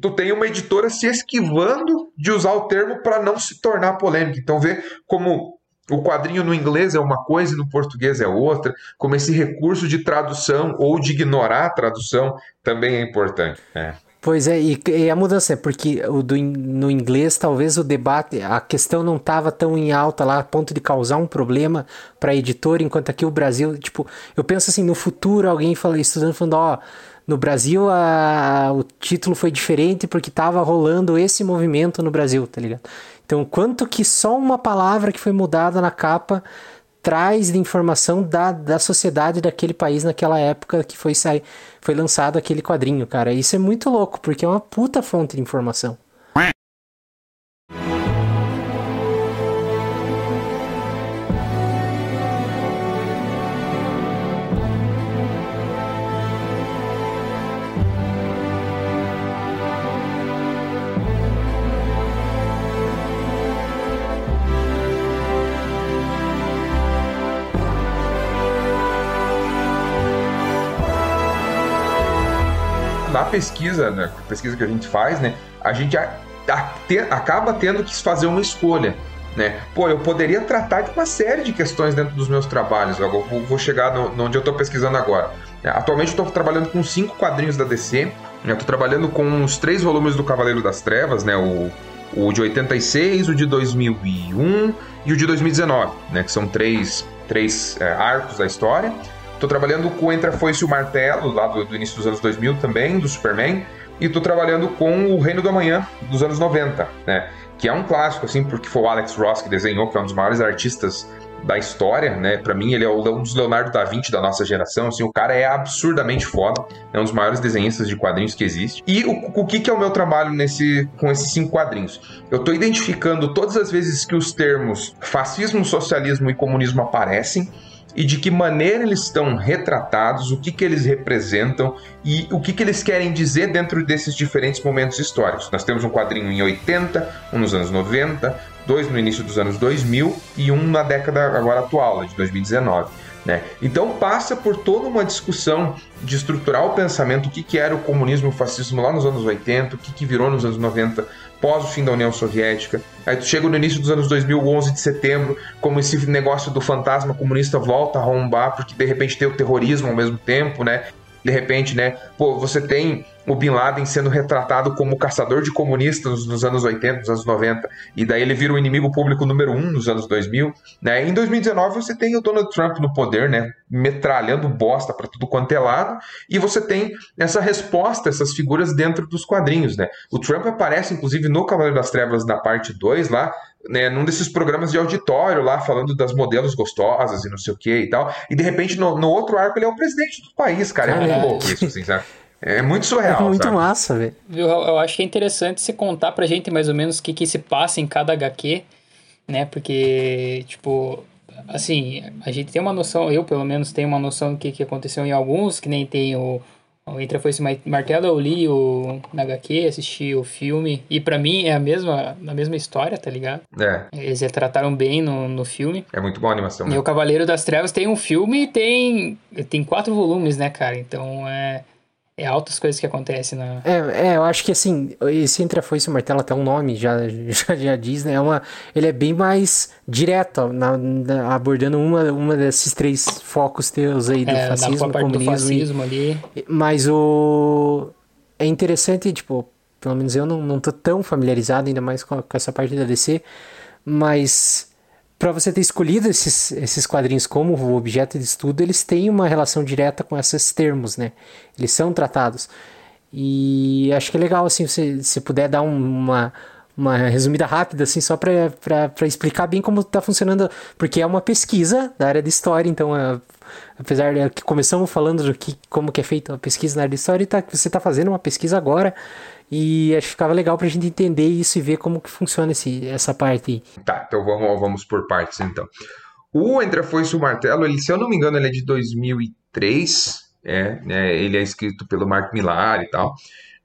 tu tem uma editora se esquivando de usar o termo para não se tornar polêmica, então vê como o quadrinho no inglês é uma coisa e no português é outra, como esse recurso de tradução ou de ignorar a tradução também é importante. É. Pois é, e, e a mudança é porque o do, no inglês talvez o debate, a questão não estava tão em alta lá a ponto de causar um problema para a editora, enquanto aqui o Brasil, tipo, eu penso assim, no futuro alguém fala, estudando falando, ó, no Brasil a, o título foi diferente porque tava rolando esse movimento no Brasil, tá ligado? Então, quanto que só uma palavra que foi mudada na capa traz de informação da, da sociedade daquele país naquela época que foi, foi lançado aquele quadrinho, cara. Isso é muito louco, porque é uma puta fonte de informação. Pesquisa, né, pesquisa que a gente faz, né, a gente a- a- te- acaba tendo que fazer uma escolha. né? Pô, eu poderia tratar de uma série de questões dentro dos meus trabalhos. Eu vou chegar no, no onde eu estou pesquisando agora. É, atualmente estou trabalhando com cinco quadrinhos da DC. Né? Estou trabalhando com os três volumes do Cavaleiro das Trevas, né? O, o de 86, o de 2001 e o de 2019, né? Que são três, três é, arcos da história. Estou trabalhando com Entre a Foice e o Martelo, lá do, do, início dos anos 2000 também, do Superman. E estou trabalhando com o Reino do Amanhã, dos anos 90, né? Que é um clássico, assim, porque foi o Alex Ross que desenhou, que é um dos maiores artistas da história, né? Para mim, ele é um dos Leonardo da Vinci da nossa geração. Assim, o cara é absurdamente foda. É um dos maiores desenhistas de quadrinhos que existe. E o, o que, que é o meu trabalho nesse, com esses cinco quadrinhos? Eu tô identificando todas as vezes que os termos fascismo, socialismo e comunismo aparecem e de que maneira eles estão retratados, o que, que eles representam e o que, que eles querem dizer dentro desses diferentes momentos históricos. Nós temos um quadrinho em 80, um nos anos 90, dois no início dos anos 2000 e um na década agora atual, de 2019. Né? Então passa por toda uma discussão de estruturar o pensamento, o que, que era o comunismo o fascismo lá nos anos 80, o que, que virou nos anos 90 pós o fim da União Soviética. Aí tu chega no início dos anos 2000, 11 de setembro, como esse negócio do fantasma comunista volta a arrombar, porque de repente tem o terrorismo ao mesmo tempo, né? De repente, né? Pô, você tem o Bin Laden sendo retratado como caçador de comunistas nos anos 80, nos anos 90, e daí ele vira o inimigo público número um nos anos 2000. Né? Em 2019 você tem o Donald Trump no poder, né? metralhando bosta para tudo quanto é lado, e você tem essa resposta, essas figuras dentro dos quadrinhos. Né? O Trump aparece, inclusive, no Cavaleiro das Trevas, na parte 2 lá, né, num desses programas de auditório lá, falando das modelos gostosas e não sei o que e tal. E de repente, no, no outro arco, ele é o presidente do país, cara. É muito louco isso, assim, sabe? É muito surreal. É muito sabe? massa, velho. Eu acho que é interessante você contar pra gente mais ou menos o que, que se passa em cada HQ, né? Porque, tipo, assim, a gente tem uma noção, eu pelo menos tenho uma noção do que, que aconteceu em alguns, que nem tem o. O Entra foi esse martelo, eu li o na HQ, assisti o filme, e para mim é a mesma, a mesma história, tá ligado? É. Eles retrataram bem no, no filme. É muito boa a animação. E né? o Cavaleiro das Trevas tem um filme e tem, tem quatro volumes, né, cara? Então é é altas coisas que acontecem na. É, é, eu acho que assim, esse Entre a Foice e o Martelo, até o nome já, já, já diz, né? É uma, ele é bem mais direto, na, na, abordando uma, uma desses três focos teus aí do é, fascismo, comunismo. Do fascismo e, ali. Mas o. É interessante, tipo, pelo menos eu não, não tô tão familiarizado ainda mais com, com essa parte da DC, mas para você ter escolhido esses, esses quadrinhos como objeto de estudo, eles têm uma relação direta com esses termos, né? Eles são tratados. E acho que é legal, assim, se, se puder dar uma, uma resumida rápida, assim, só para explicar bem como está funcionando, porque é uma pesquisa da área de história, então, é, apesar de que começamos falando do que, como que é feita a pesquisa na área de história, tá, você está fazendo uma pesquisa agora e acho que ficava legal pra gente entender isso e ver como que funciona esse, essa parte aí. Tá, então vamos, vamos por partes então. O Entre a Foice e o Martelo, ele, se eu não me engano, ele é de 2003. É, é, ele é escrito pelo Mark Millar e tal.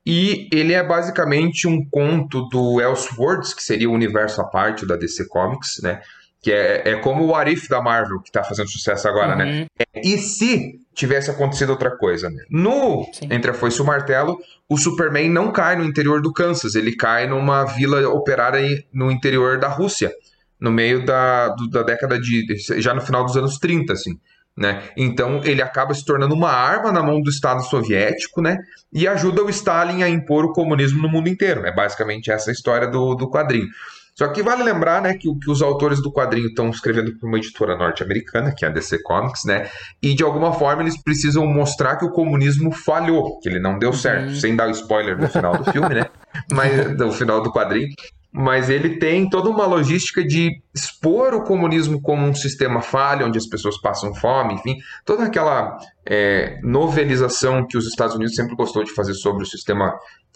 E ele é basicamente um conto do Elseworlds, que seria o universo à parte da DC Comics, né? Que é, é como o Arif da Marvel, que tá fazendo sucesso agora, né? uhum. né? É, e se tivesse acontecido outra coisa? Né? No Sim. Entre a Foice e o Martelo, o Superman não cai no interior do Kansas, ele cai numa vila operária no interior da Rússia, no meio da, do, da década de. já no final dos anos 30, assim. Né? Então ele acaba se tornando uma arma na mão do Estado soviético, né? E ajuda o Stalin a impor o comunismo no mundo inteiro. É basicamente essa a história do, do quadrinho. Só que vale lembrar, né, que, que os autores do quadrinho estão escrevendo para uma editora norte-americana, que é a DC Comics, né, e de alguma forma eles precisam mostrar que o comunismo falhou, que ele não deu certo, uhum. sem dar o spoiler no final do filme, né, mas no final do quadrinho. Mas ele tem toda uma logística de expor o comunismo como um sistema falho, onde as pessoas passam fome, enfim, toda aquela é, novelização que os Estados Unidos sempre gostou de fazer sobre o sistema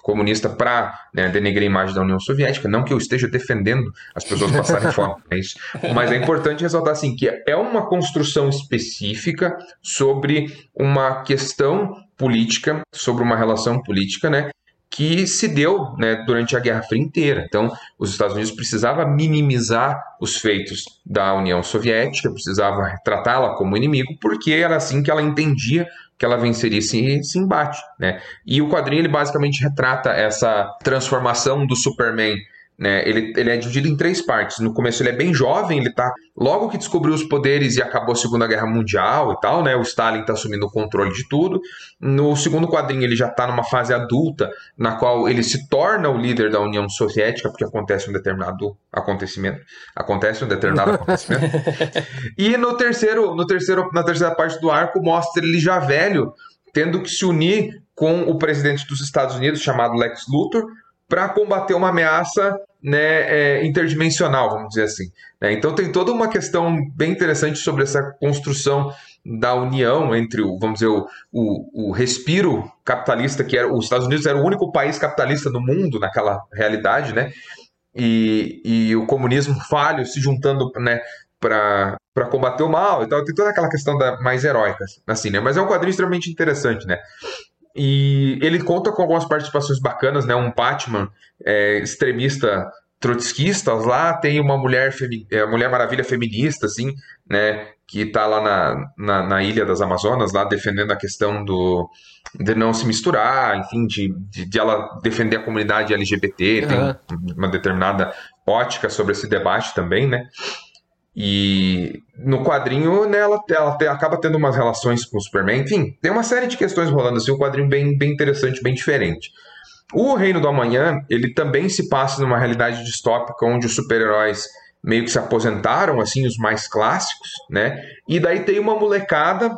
comunista para né, denegrir a imagem da União Soviética. Não que eu esteja defendendo as pessoas passarem fome, é isso. Mas é importante ressaltar assim que é uma construção específica sobre uma questão política, sobre uma relação política, né? que se deu né, durante a Guerra Fria inteira. Então, os Estados Unidos precisava minimizar os feitos da União Soviética, precisava tratá-la como inimigo, porque era assim que ela entendia que ela venceria esse, esse embate, né? E o quadrinho ele basicamente retrata essa transformação do Superman né? Ele, ele é dividido em três partes. No começo ele é bem jovem, ele tá logo que descobriu os poderes e acabou a Segunda Guerra Mundial e tal, né? O Stalin tá assumindo o controle de tudo. No segundo quadrinho ele já tá numa fase adulta, na qual ele se torna o líder da União Soviética, porque acontece um determinado acontecimento. Acontece um determinado acontecimento. e no terceiro, no terceiro, na terceira parte do arco mostra ele já velho, tendo que se unir com o presidente dos Estados Unidos, chamado Lex Luthor, para combater uma ameaça né, é, interdimensional, vamos dizer assim. Né? Então tem toda uma questão bem interessante sobre essa construção da união entre o, vamos dizer, o, o, o respiro capitalista, que era os Estados Unidos era o único país capitalista do mundo naquela realidade, né? E, e o comunismo falho se juntando, né, para combater o mal e tal. Tem toda aquela questão da, mais heróica, assim, né? Mas é um quadrinho extremamente interessante, né? E ele conta com algumas participações bacanas, né? Um Batman é, extremista trotskista lá, tem uma mulher, é, mulher maravilha feminista, assim, né? Que tá lá na, na, na, Ilha das Amazonas, lá defendendo a questão do de não se misturar, enfim, de, de, de ela defender a comunidade LGBT, uhum. tem uma determinada ótica sobre esse debate também, né? E no quadrinho, né, ela, ela acaba tendo umas relações com o Superman. Enfim, tem uma série de questões rolando assim, um quadrinho bem, bem interessante, bem diferente. O Reino do Amanhã, ele também se passa numa realidade distópica onde os super-heróis meio que se aposentaram, assim, os mais clássicos, né? E daí tem uma molecada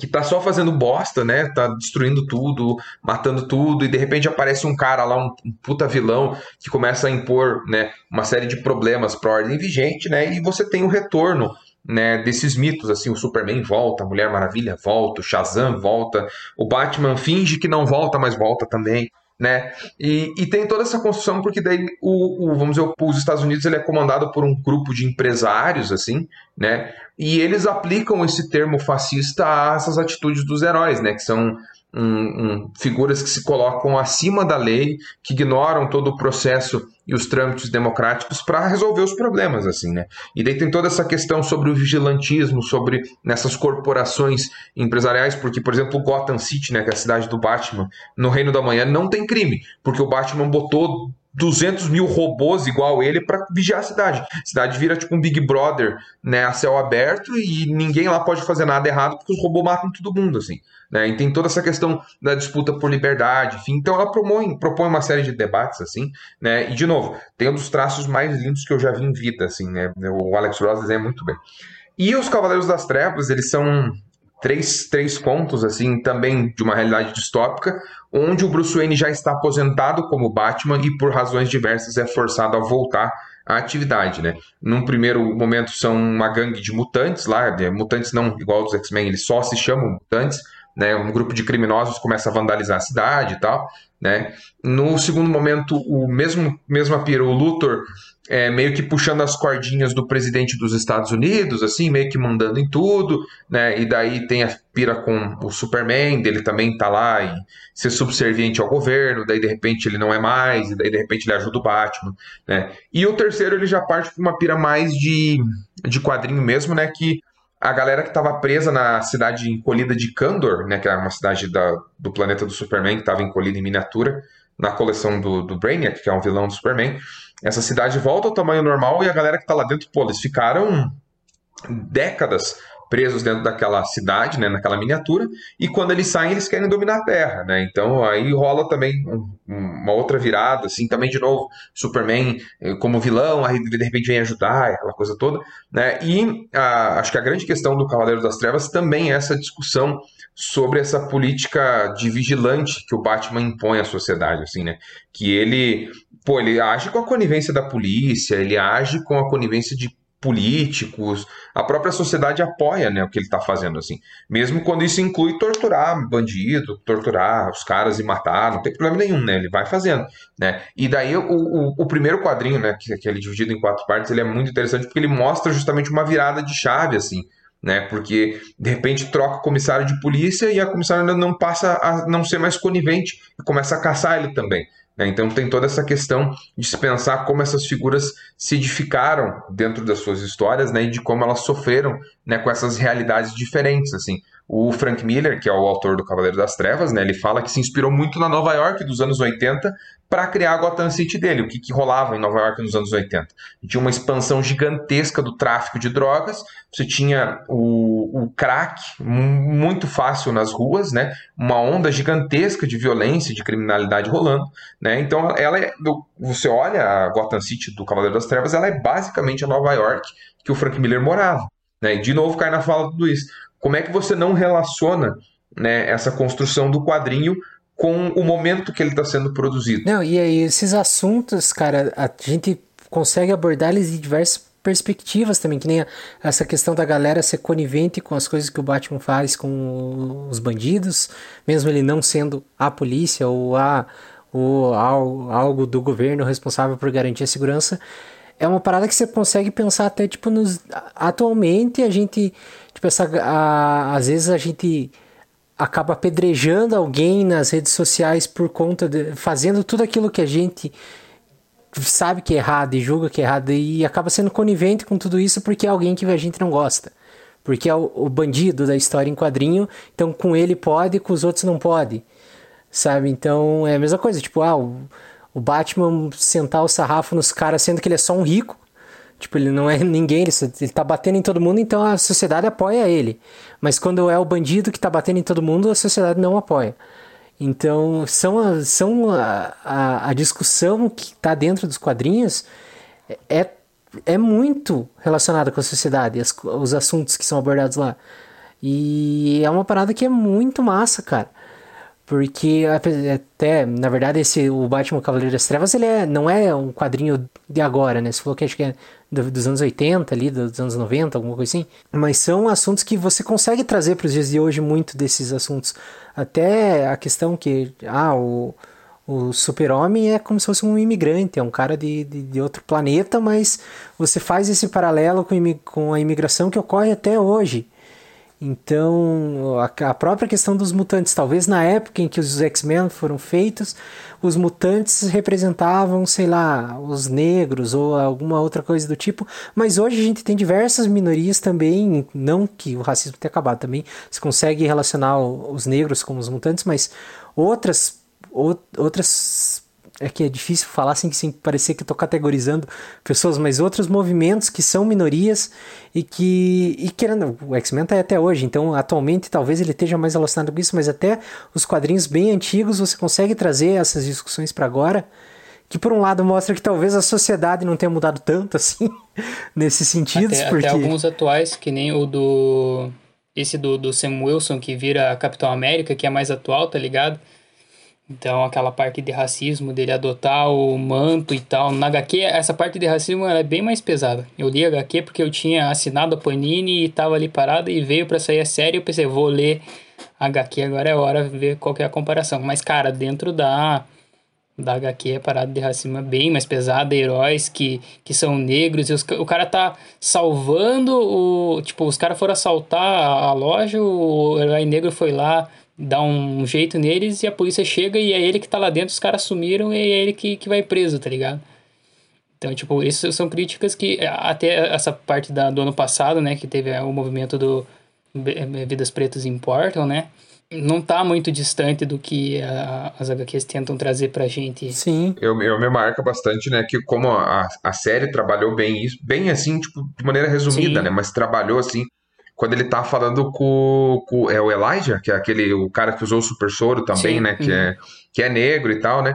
que tá só fazendo bosta, né? Tá destruindo tudo, matando tudo, e de repente aparece um cara lá, um, um puta vilão, que começa a impor, né, uma série de problemas pra ordem vigente, né? E você tem o retorno né, desses mitos, assim, o Superman volta, a Mulher Maravilha volta, o Shazam volta, o Batman finge que não volta, mas volta também né? E, e tem toda essa construção porque daí o, o, vamos dizer, os Estados Unidos ele é comandado por um grupo de empresários assim, né? E eles aplicam esse termo fascista a essas atitudes dos heróis, né? Que são um, um, figuras que se colocam acima da lei, que ignoram todo o processo e os trâmites democráticos para resolver os problemas, assim, né? E daí tem toda essa questão sobre o vigilantismo, sobre nessas corporações empresariais, porque, por exemplo, Gotham City, né, que é a cidade do Batman, no Reino da Manhã não tem crime, porque o Batman botou 200 mil robôs igual ele para vigiar a cidade. A cidade vira tipo um Big Brother, né, a céu aberto e ninguém lá pode fazer nada errado porque os robôs matam todo mundo, assim. Né? E tem toda essa questão da disputa por liberdade, enfim. Então ela propõe, propõe uma série de debates, assim, né? E, de novo, tem um dos traços mais lindos que eu já vi em vida, assim, né? O Alex Ross desenha muito bem. E os Cavaleiros das Trevas, eles são três, três contos, assim, também de uma realidade distópica, onde o Bruce Wayne já está aposentado como Batman e, por razões diversas, é forçado a voltar à atividade, né? Num primeiro momento são uma gangue de mutantes lá, mutantes não igual dos X-Men, eles só se chamam mutantes, né? Um grupo de criminosos começa a vandalizar a cidade e tal, né? No segundo momento, o mesmo mesma pira, o Luthor é, meio que puxando as cordinhas do presidente dos Estados Unidos, assim, meio que mandando em tudo, né? E daí tem a pira com o Superman, dele também tá lá e ser subserviente ao governo, daí de repente ele não é mais, e daí de repente ele ajuda o Batman, né? E o terceiro ele já parte para uma pira mais de, de quadrinho mesmo, né? Que a galera que estava presa na cidade encolhida de Kandor, né, que é uma cidade da, do planeta do Superman que estava encolhida em miniatura, na coleção do, do Brainiac, que é um vilão do Superman, essa cidade volta ao tamanho normal e a galera que está lá dentro, pô, eles ficaram décadas presos dentro daquela cidade, né, naquela miniatura, e quando eles saem, eles querem dominar a Terra, né? Então aí rola também uma outra virada, assim, também de novo, Superman eh, como vilão, aí de repente vem ajudar, aquela coisa toda, né? E a, acho que a grande questão do Cavaleiro das Trevas também é essa discussão sobre essa política de vigilante que o Batman impõe à sociedade, assim, né? Que ele, pô, ele age com a conivência da polícia, ele age com a conivência de políticos, a própria sociedade apoia né, o que ele está fazendo, assim. Mesmo quando isso inclui torturar bandido, torturar os caras e matar, não tem problema nenhum, né? Ele vai fazendo, né? E daí o, o, o primeiro quadrinho, né, que, que ele é dividido em quatro partes, ele é muito interessante porque ele mostra justamente uma virada de chave, assim, né? Porque de repente troca o comissário de polícia e a comissária não passa a não ser mais conivente e começa a caçar ele também. Né? Então tem toda essa questão de se pensar como essas figuras se edificaram dentro das suas histórias, né? E de como elas sofreram, né? Com essas realidades diferentes, assim. o Frank Miller, que é o autor do Cavaleiro das Trevas, né, ele fala que se inspirou muito na Nova York dos anos 80 para criar a Gotham City dele, o que, que rolava em Nova York nos anos 80. E tinha uma expansão gigantesca do tráfico de drogas, você tinha o, o crack muito fácil nas ruas, né, uma onda gigantesca de violência, de criminalidade rolando. Né, então, ela é, você olha a Gotham City do Cavaleiro das Trevas, ela é basicamente a Nova York que o Frank Miller morava. Né, e de novo cai na fala tudo isso. Como é que você não relaciona né, essa construção do quadrinho com o momento que ele está sendo produzido. Não, e aí esses assuntos, cara, a gente consegue abordar eles de diversas perspectivas também, que nem essa questão da galera ser conivente com as coisas que o Batman faz com os bandidos, mesmo ele não sendo a polícia ou a ou algo do governo responsável por garantir a segurança. É uma parada que você consegue pensar até tipo nos atualmente a gente tipo essa a, às vezes a gente acaba apedrejando alguém nas redes sociais por conta de fazendo tudo aquilo que a gente sabe que é errado e julga que é errado e acaba sendo conivente com tudo isso porque é alguém que a gente não gosta. Porque é o, o bandido da história em quadrinho, então com ele pode, com os outros não pode. Sabe? Então é a mesma coisa, tipo, ah, o, o Batman sentar o sarrafo nos caras sendo que ele é só um rico Tipo, ele não é ninguém, ele, ele tá batendo em todo mundo, então a sociedade apoia ele. Mas quando é o bandido que tá batendo em todo mundo, a sociedade não apoia. Então, são, são a, a, a discussão que está dentro dos quadrinhos é, é muito relacionada com a sociedade, as, os assuntos que são abordados lá. E é uma parada que é muito massa, cara. Porque até, na verdade, esse o Batman Cavaleiro das Trevas, ele é, não é um quadrinho de agora, né? Você falou que acho que é dos anos 80 ali, dos anos 90, alguma coisa assim. Mas são assuntos que você consegue trazer para os dias de hoje muito desses assuntos. Até a questão que, ah, o, o super-homem é como se fosse um imigrante, é um cara de, de, de, outro planeta, mas você faz esse paralelo com, com a imigração que ocorre até hoje. Então, a, a própria questão dos mutantes, talvez na época em que os X-Men foram feitos, os mutantes representavam, sei lá, os negros ou alguma outra coisa do tipo, mas hoje a gente tem diversas minorias também, não que o racismo tenha acabado também, se consegue relacionar os negros com os mutantes, mas outras outras é que é difícil falar assim, sem parecer que estou categorizando pessoas, mas outros movimentos que são minorias e que, e querendo, o X-Men tá aí até hoje, então atualmente talvez ele esteja mais relacionado com isso, mas até os quadrinhos bem antigos você consegue trazer essas discussões para agora, que por um lado mostra que talvez a sociedade não tenha mudado tanto assim, nesses sentidos, até, porque... Até alguns atuais, que nem o do... esse do, do Sam Wilson, que vira Capitão América, que é mais atual, tá ligado? Então, aquela parte de racismo, dele adotar o manto e tal. Na HQ, essa parte de racismo é bem mais pesada. Eu li a HQ porque eu tinha assinado a Panini e tava ali parado e veio para sair a série. Eu pensei, vou ler a HQ, agora é hora de ver qual é a comparação. Mas, cara, dentro da, da HQ, a parada de racismo é bem mais pesada. Heróis que, que são negros e os, o cara tá salvando o... Tipo, os caras foram assaltar a loja, o herói negro foi lá dá um jeito neles e a polícia chega e é ele que tá lá dentro, os caras sumiram e é ele que, que vai preso, tá ligado? Então, tipo, isso são críticas que até essa parte da, do ano passado, né, que teve o movimento do Vidas Pretas Importam, né, não tá muito distante do que a, as HQs tentam trazer pra gente. Sim. Eu, eu me marca bastante, né, que como a, a série trabalhou bem isso, bem assim, tipo, de maneira resumida, Sim. né, mas trabalhou assim quando ele tá falando com, com, é o Elijah, que é aquele o cara que usou o super soro também, Sim. né, que uhum. é que é negro e tal, né?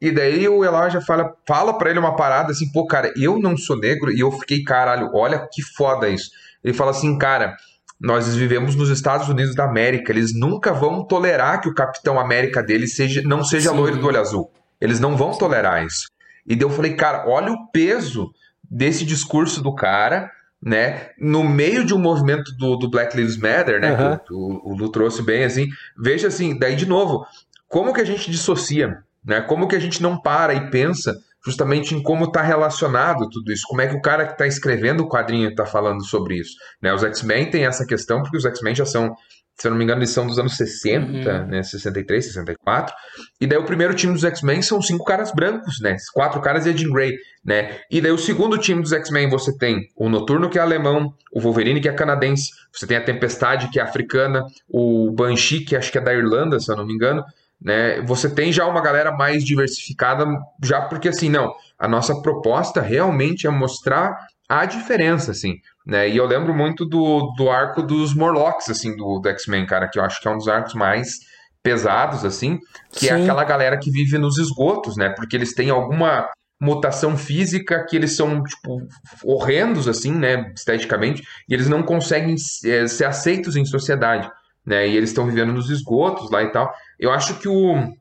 E daí o Elijah fala, fala para ele uma parada assim, pô, cara, eu não sou negro e eu fiquei, caralho, olha que foda isso. Ele fala assim, cara, nós vivemos nos Estados Unidos da América, eles nunca vão tolerar que o Capitão América dele seja, não seja Sim. loiro do olho azul. Eles não vão tolerar isso. E daí eu falei, cara, olha o peso desse discurso do cara né? No meio de um movimento do, do Black Lives Matter, né? Uhum. Que o, o, Lu trouxe bem assim. Veja assim, daí de novo, como que a gente dissocia, né? Como que a gente não para e pensa justamente em como está relacionado tudo isso, como é que o cara que está escrevendo o quadrinho está falando sobre isso. Né? Os X-Men têm essa questão porque os X-Men já são se eu não me engano, eles são dos anos 60, né? 63, 64. E daí o primeiro time dos X-Men são cinco caras brancos, né? Quatro caras e a Jean Grey, né? E daí o segundo time dos X-Men você tem o Noturno, que é alemão, o Wolverine, que é canadense, você tem a Tempestade, que é africana, o Banshee, que acho que é da Irlanda, se eu não me engano, né? Você tem já uma galera mais diversificada, já porque assim, não, a nossa proposta realmente é mostrar a diferença, assim, né? E eu lembro muito do, do arco dos Morlocks, assim, do, do X-Men, cara, que eu acho que é um dos arcos mais pesados, assim, que é Sim. aquela galera que vive nos esgotos, né? Porque eles têm alguma mutação física que eles são, tipo, horrendos, assim, né, esteticamente, e eles não conseguem eh, ser aceitos em sociedade, né? E eles estão vivendo nos esgotos lá e tal. Eu acho que o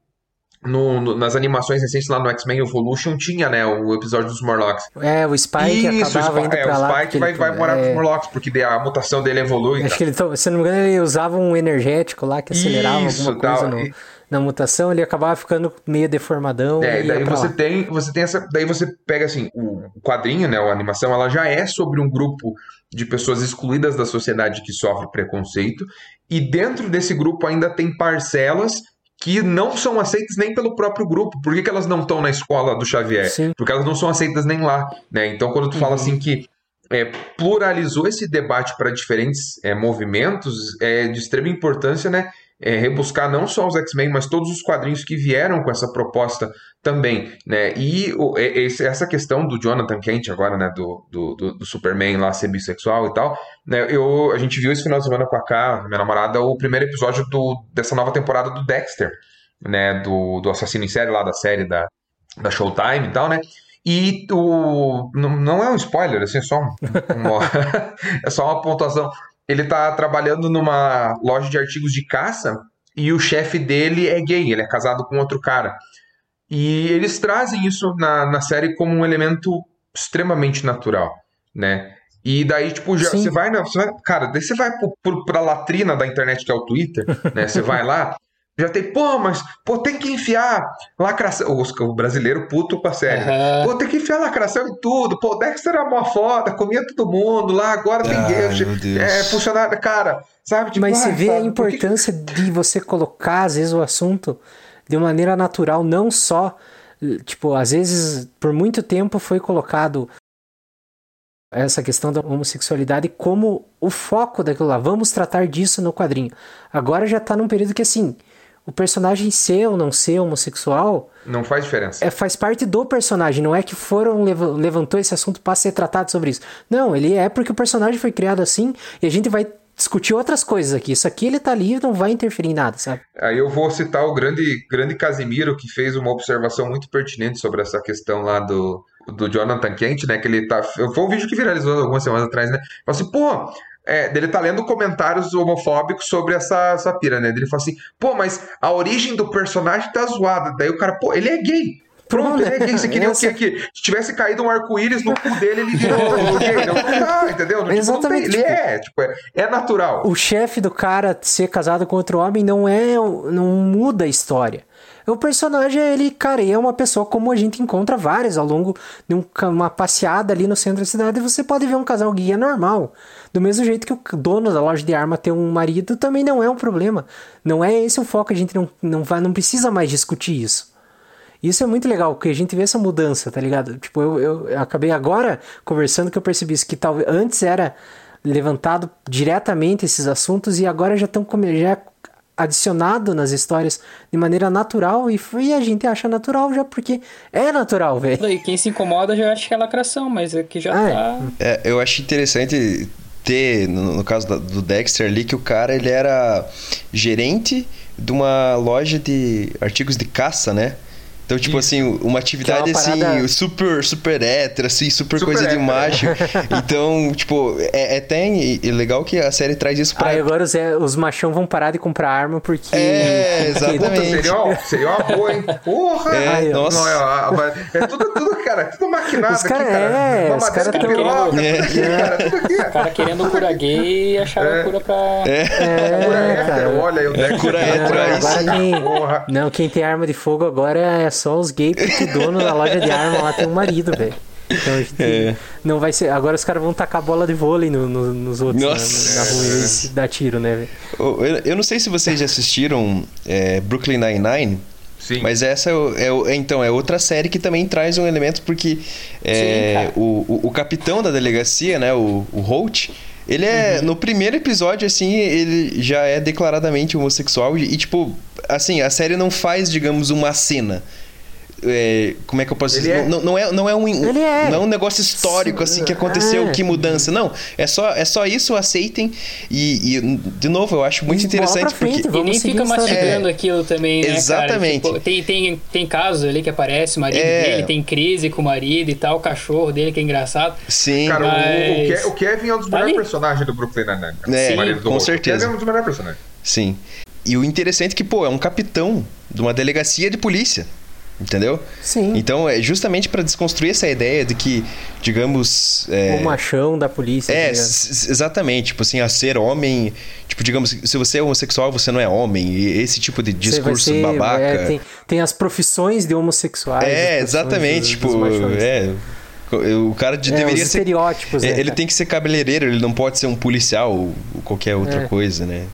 no- no- nas animações recentes lá no X-Men Evolution tinha, né, o episódio dos Morlocks. É, o Spike Isso, o acabava Spike, indo é, pra o lá. Spike vai, ele- vai morar com é, os Morlocks, porque a mutação dele evolui. Acho tal. que ele, to- se não me engano, ele usava um energético lá que acelerava Isso, alguma coisa tal, no- na mutação, ele acabava ficando meio deformadão. É, e daí você lá. tem, você tem essa, daí você pega assim, o o quadrinho, né, a animação, ela já é sobre um grupo de pessoas excluídas da sociedade que sofre preconceito, e dentro desse grupo ainda tem parcelas que não são aceitas nem pelo próprio grupo. Por que, que elas não estão na escola do Xavier? Sim. Porque elas não são aceitas nem lá, né? Então quando tu fala assim que é, pluralizou esse debate para diferentes é, movimentos, é de extrema importância, né? É, rebuscar não só os X-Men, mas todos os quadrinhos que vieram com essa proposta também, né? E o- esse- essa questão do Jonathan Kent agora, né? Do, do, do- Superman lá ser bissexual e tal, né? Eu, a gente viu esse final de semana com a K, minha namorada, o primeiro episódio do, dessa nova temporada do Dexter, né? Do, do assassino em série lá da série da, da Showtime e tal, né? E o, não, não é um spoiler, assim, é só um, uma- é só uma pontuação. Ele tá trabalhando numa loja de artigos de caça e o chefe dele é gay, ele é casado com outro cara. E eles trazem isso na, na série como um elemento extremamente natural, né? E daí, tipo, já, Sim. você vai, na, você vai. Cara, daí você vai pro, pro, pra latrina da internet, que é o Twitter, né? Você vai lá, já tem, pô, mas, pô, tem que enfiar lacração. O, o brasileiro puto com a série. Aham. Pô, tem que enfiar lacração em tudo. Pô, o Dexter era mó foda, comia todo mundo lá, agora tem. É, funcionário, cara, sabe? Tipo, Mas você ai, vê a sabe, que- importância de você colocar, às vezes, o assunto de maneira natural, não só. Tipo, às vezes, por muito tempo foi colocado essa questão da homossexualidade como o foco daquilo lá. Vamos tratar disso no quadrinho. Agora já tá num período que, assim, o personagem ser ou não ser homossexual Não faz diferença. é, faz parte do personagem, não é que foram leva- levantou esse assunto para ser tratado sobre isso. Não, ele é porque o personagem foi criado assim e a gente vai discutir outras coisas aqui. Isso aqui ele tá ali e não vai interferir em nada, sabe? Aí eu vou citar o grande, grande Casimiro, que fez uma observação muito pertinente sobre essa questão lá do, do Jonathan Kent, né? Que ele tá. Foi um vídeo que viralizou algumas semanas atrás, né? Falou assim, pô. É, dele tá lendo comentários homofóbicos sobre essa, essa pira, né? Ele fala assim, pô, mas a origem do personagem tá zoada. Daí o cara, pô, ele é gay. Pronto, ele é gay. Você queria o quê? Essa- Que se tivesse caído um arco-íris no cu dele, ele virou gay. Não, ah, entendeu? Tipo, Exatamente, ele tipo- é, tipo, é, é natural. O chefe do cara ser casado com outro homem não é. não muda a história. O personagem, ele, cara, é uma pessoa como a gente encontra várias ao longo de um uma passeada ali no centro da cidade. Você pode ver um casal é normal. Do mesmo jeito que o dono da loja de arma ter um marido também não é um problema. Não é esse o foco, a gente não, não, vai, não precisa mais discutir isso. Isso é muito legal, porque a gente vê essa mudança, tá ligado? Tipo, eu, eu, eu acabei agora conversando que eu percebi isso, que talvez antes era levantado diretamente esses assuntos e agora já estão já é adicionado nas histórias de maneira natural e, e a gente acha natural já porque é natural, velho. E quem se incomoda já acha que é lacração, mas é que já Ah, é. tá. É, eu acho interessante ter, no, no caso da- do Dexter ali, que o cara ele era gerente de uma loja de artigos de caça, né? Então, tipo assim, uma atividade é uma assim, parada- super, super hétero, assim, super, Super coisa de hétero. macho. Então, tipo, é, é até e- e legal que a série traz isso pra. Aí agora os, é, os machão vão parar de comprar arma porque. É, exatamente. Puta, seria, uma- seria uma boa, hein? Porra! É, Ai, nossa. Não, é, é tudo, tudo, cara, tudo maquinado Os aqui, cara- cara. é, Uma os cara de tão- piroca, É. tudo aqui, cara, tudo aqui. O cara querendo cura gay e acharam É. cura pra. É, Cura hétero, cara. olha aí o Dex. cura Não, hétero, aí agora sim. quem, Porra. não, quem tem arma de fogo agora é só os gays, porque o dono da loja de arma lá tem um marido, velho. Então a gente É. não vai ser. Agora os caras vão tacar bola de vôlei no- no- nos outros na- Nossa. na, rua e dar tiro, né? velho? Eu, eu não sei se vocês já assistiram é, Brooklyn Nine-Nine, Sim. mas essa é, é é, então é outra série que também traz um elemento porque é, Sim, o, o, o capitão da delegacia, né, o, o Holt, ele é Uhum. no primeiro episódio assim ele já é declaradamente homossexual e, e, tipo assim a série não faz digamos uma cena é, como é que eu posso dizer? é- Não, não é, não é um, é. não é um negócio histórico assim que aconteceu, É. que mudança. Não, é só, é só isso, aceitem. E, e, de novo, eu acho muito interessante frente, porque. E nem fica mastigando É. aquilo também, né, Exatamente. cara? Tipo, tem, tem, tem casos ali que aparece, o marido É. dele tem crise com o marido e tal, o cachorro dele que é engraçado. Sim, Cara, o- o, Mas- Ke- o Kevin é um dos Tá melhores ali. personagens do Brooklyn Nine-Nine. É, O marido do com certeza. O Kevin é um dos melhores personagens. sim. E o interessante é que, pô, é um capitão de uma delegacia de polícia. Entendeu? Sim. Então, é justamente pra desconstruir essa ideia de que, digamos. É, O machão da polícia. É, exatamente. Tipo assim, a ser homem. Tipo, digamos, se você é homossexual, você não é homem. E esse tipo de discurso ser- babaca. é, tem, tem as profissões de homossexuais. É, exatamente. tipo, é. O cara de- É, deveria os ser. estereótipos, né, ele tem que ser cabeleireiro, ele não pode ser um policial ou ou qualquer outra É. coisa, né?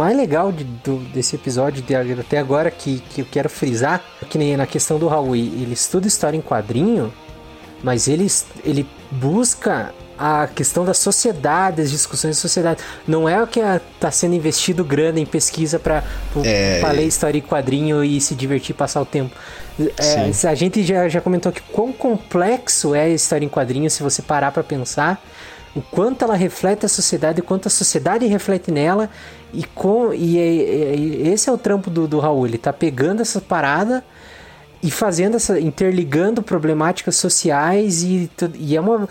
Mais legal de- do- desse episódio de até agora que, que eu quero frisar, é que nem na questão do Raul, ele estuda história em quadrinho, mas ele, ele busca a questão da sociedade, as discussões da sociedade. Não é o que está sendo investido grana em pesquisa para É. ler história em quadrinho e se divertir, passar o tempo. É, a gente já, já comentou que quão complexo é a história em quadrinho se você parar para pensar o quanto ela reflete a sociedade, o quanto a sociedade reflete nela e com e, é- é- esse é o trampo do, do Raul, ele tá pegando essa parada e fazendo essa interligando problemáticas sociais e, e é uma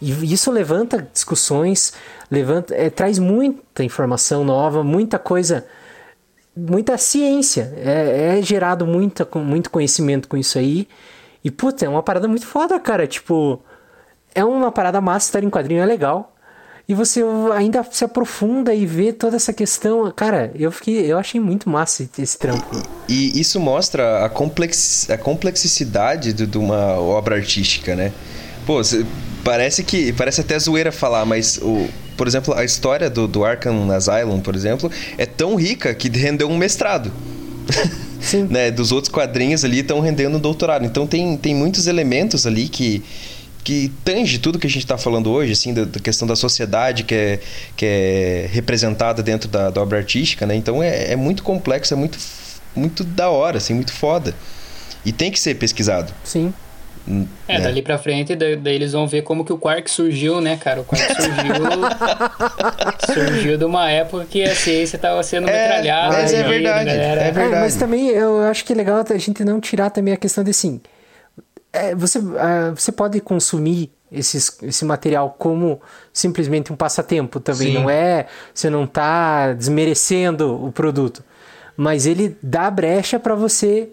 e isso levanta discussões, levanta é, traz muita informação nova, muita coisa muita ciência. É, é gerado muita, muito conhecimento com isso aí. E, puta, é uma parada muito foda, cara. Tipo, é uma parada massa, estar em quadrinho é legal. E você ainda se aprofunda e vê toda essa questão. Cara, eu fiquei, eu achei muito massa esse trampo. E isso mostra a, complex, a complexicidade de, de uma obra artística, né? Pô, parece que. Parece até zoeira falar, mas o. Por exemplo, a história do, do Arkham Asylum, por exemplo, é tão rica que rendeu um mestrado. Sim. né? Dos outros quadrinhos ali estão rendendo um doutorado. Então tem, tem muitos elementos ali que que tange tudo que a gente está falando hoje, assim, da, da questão da sociedade que é, que é representada dentro da, da obra artística, né? Então é, é muito complexo, é muito, muito da hora, assim, muito foda. E tem que ser pesquisado. Sim. É, dali pra frente, da- daí eles vão ver como que o Quark surgiu, né, cara? O Quark surgiu. surgiu de uma época que a ciência tava sendo É, metralhada. mas é aí, verdade, galera. é verdade. É, mas também eu acho que é legal a gente não tirar também a questão de assim. É, você, ah, você pode consumir esses, esse material como simplesmente um passatempo também. Sim. Não é. Você não tá desmerecendo o produto. Mas ele dá brecha para você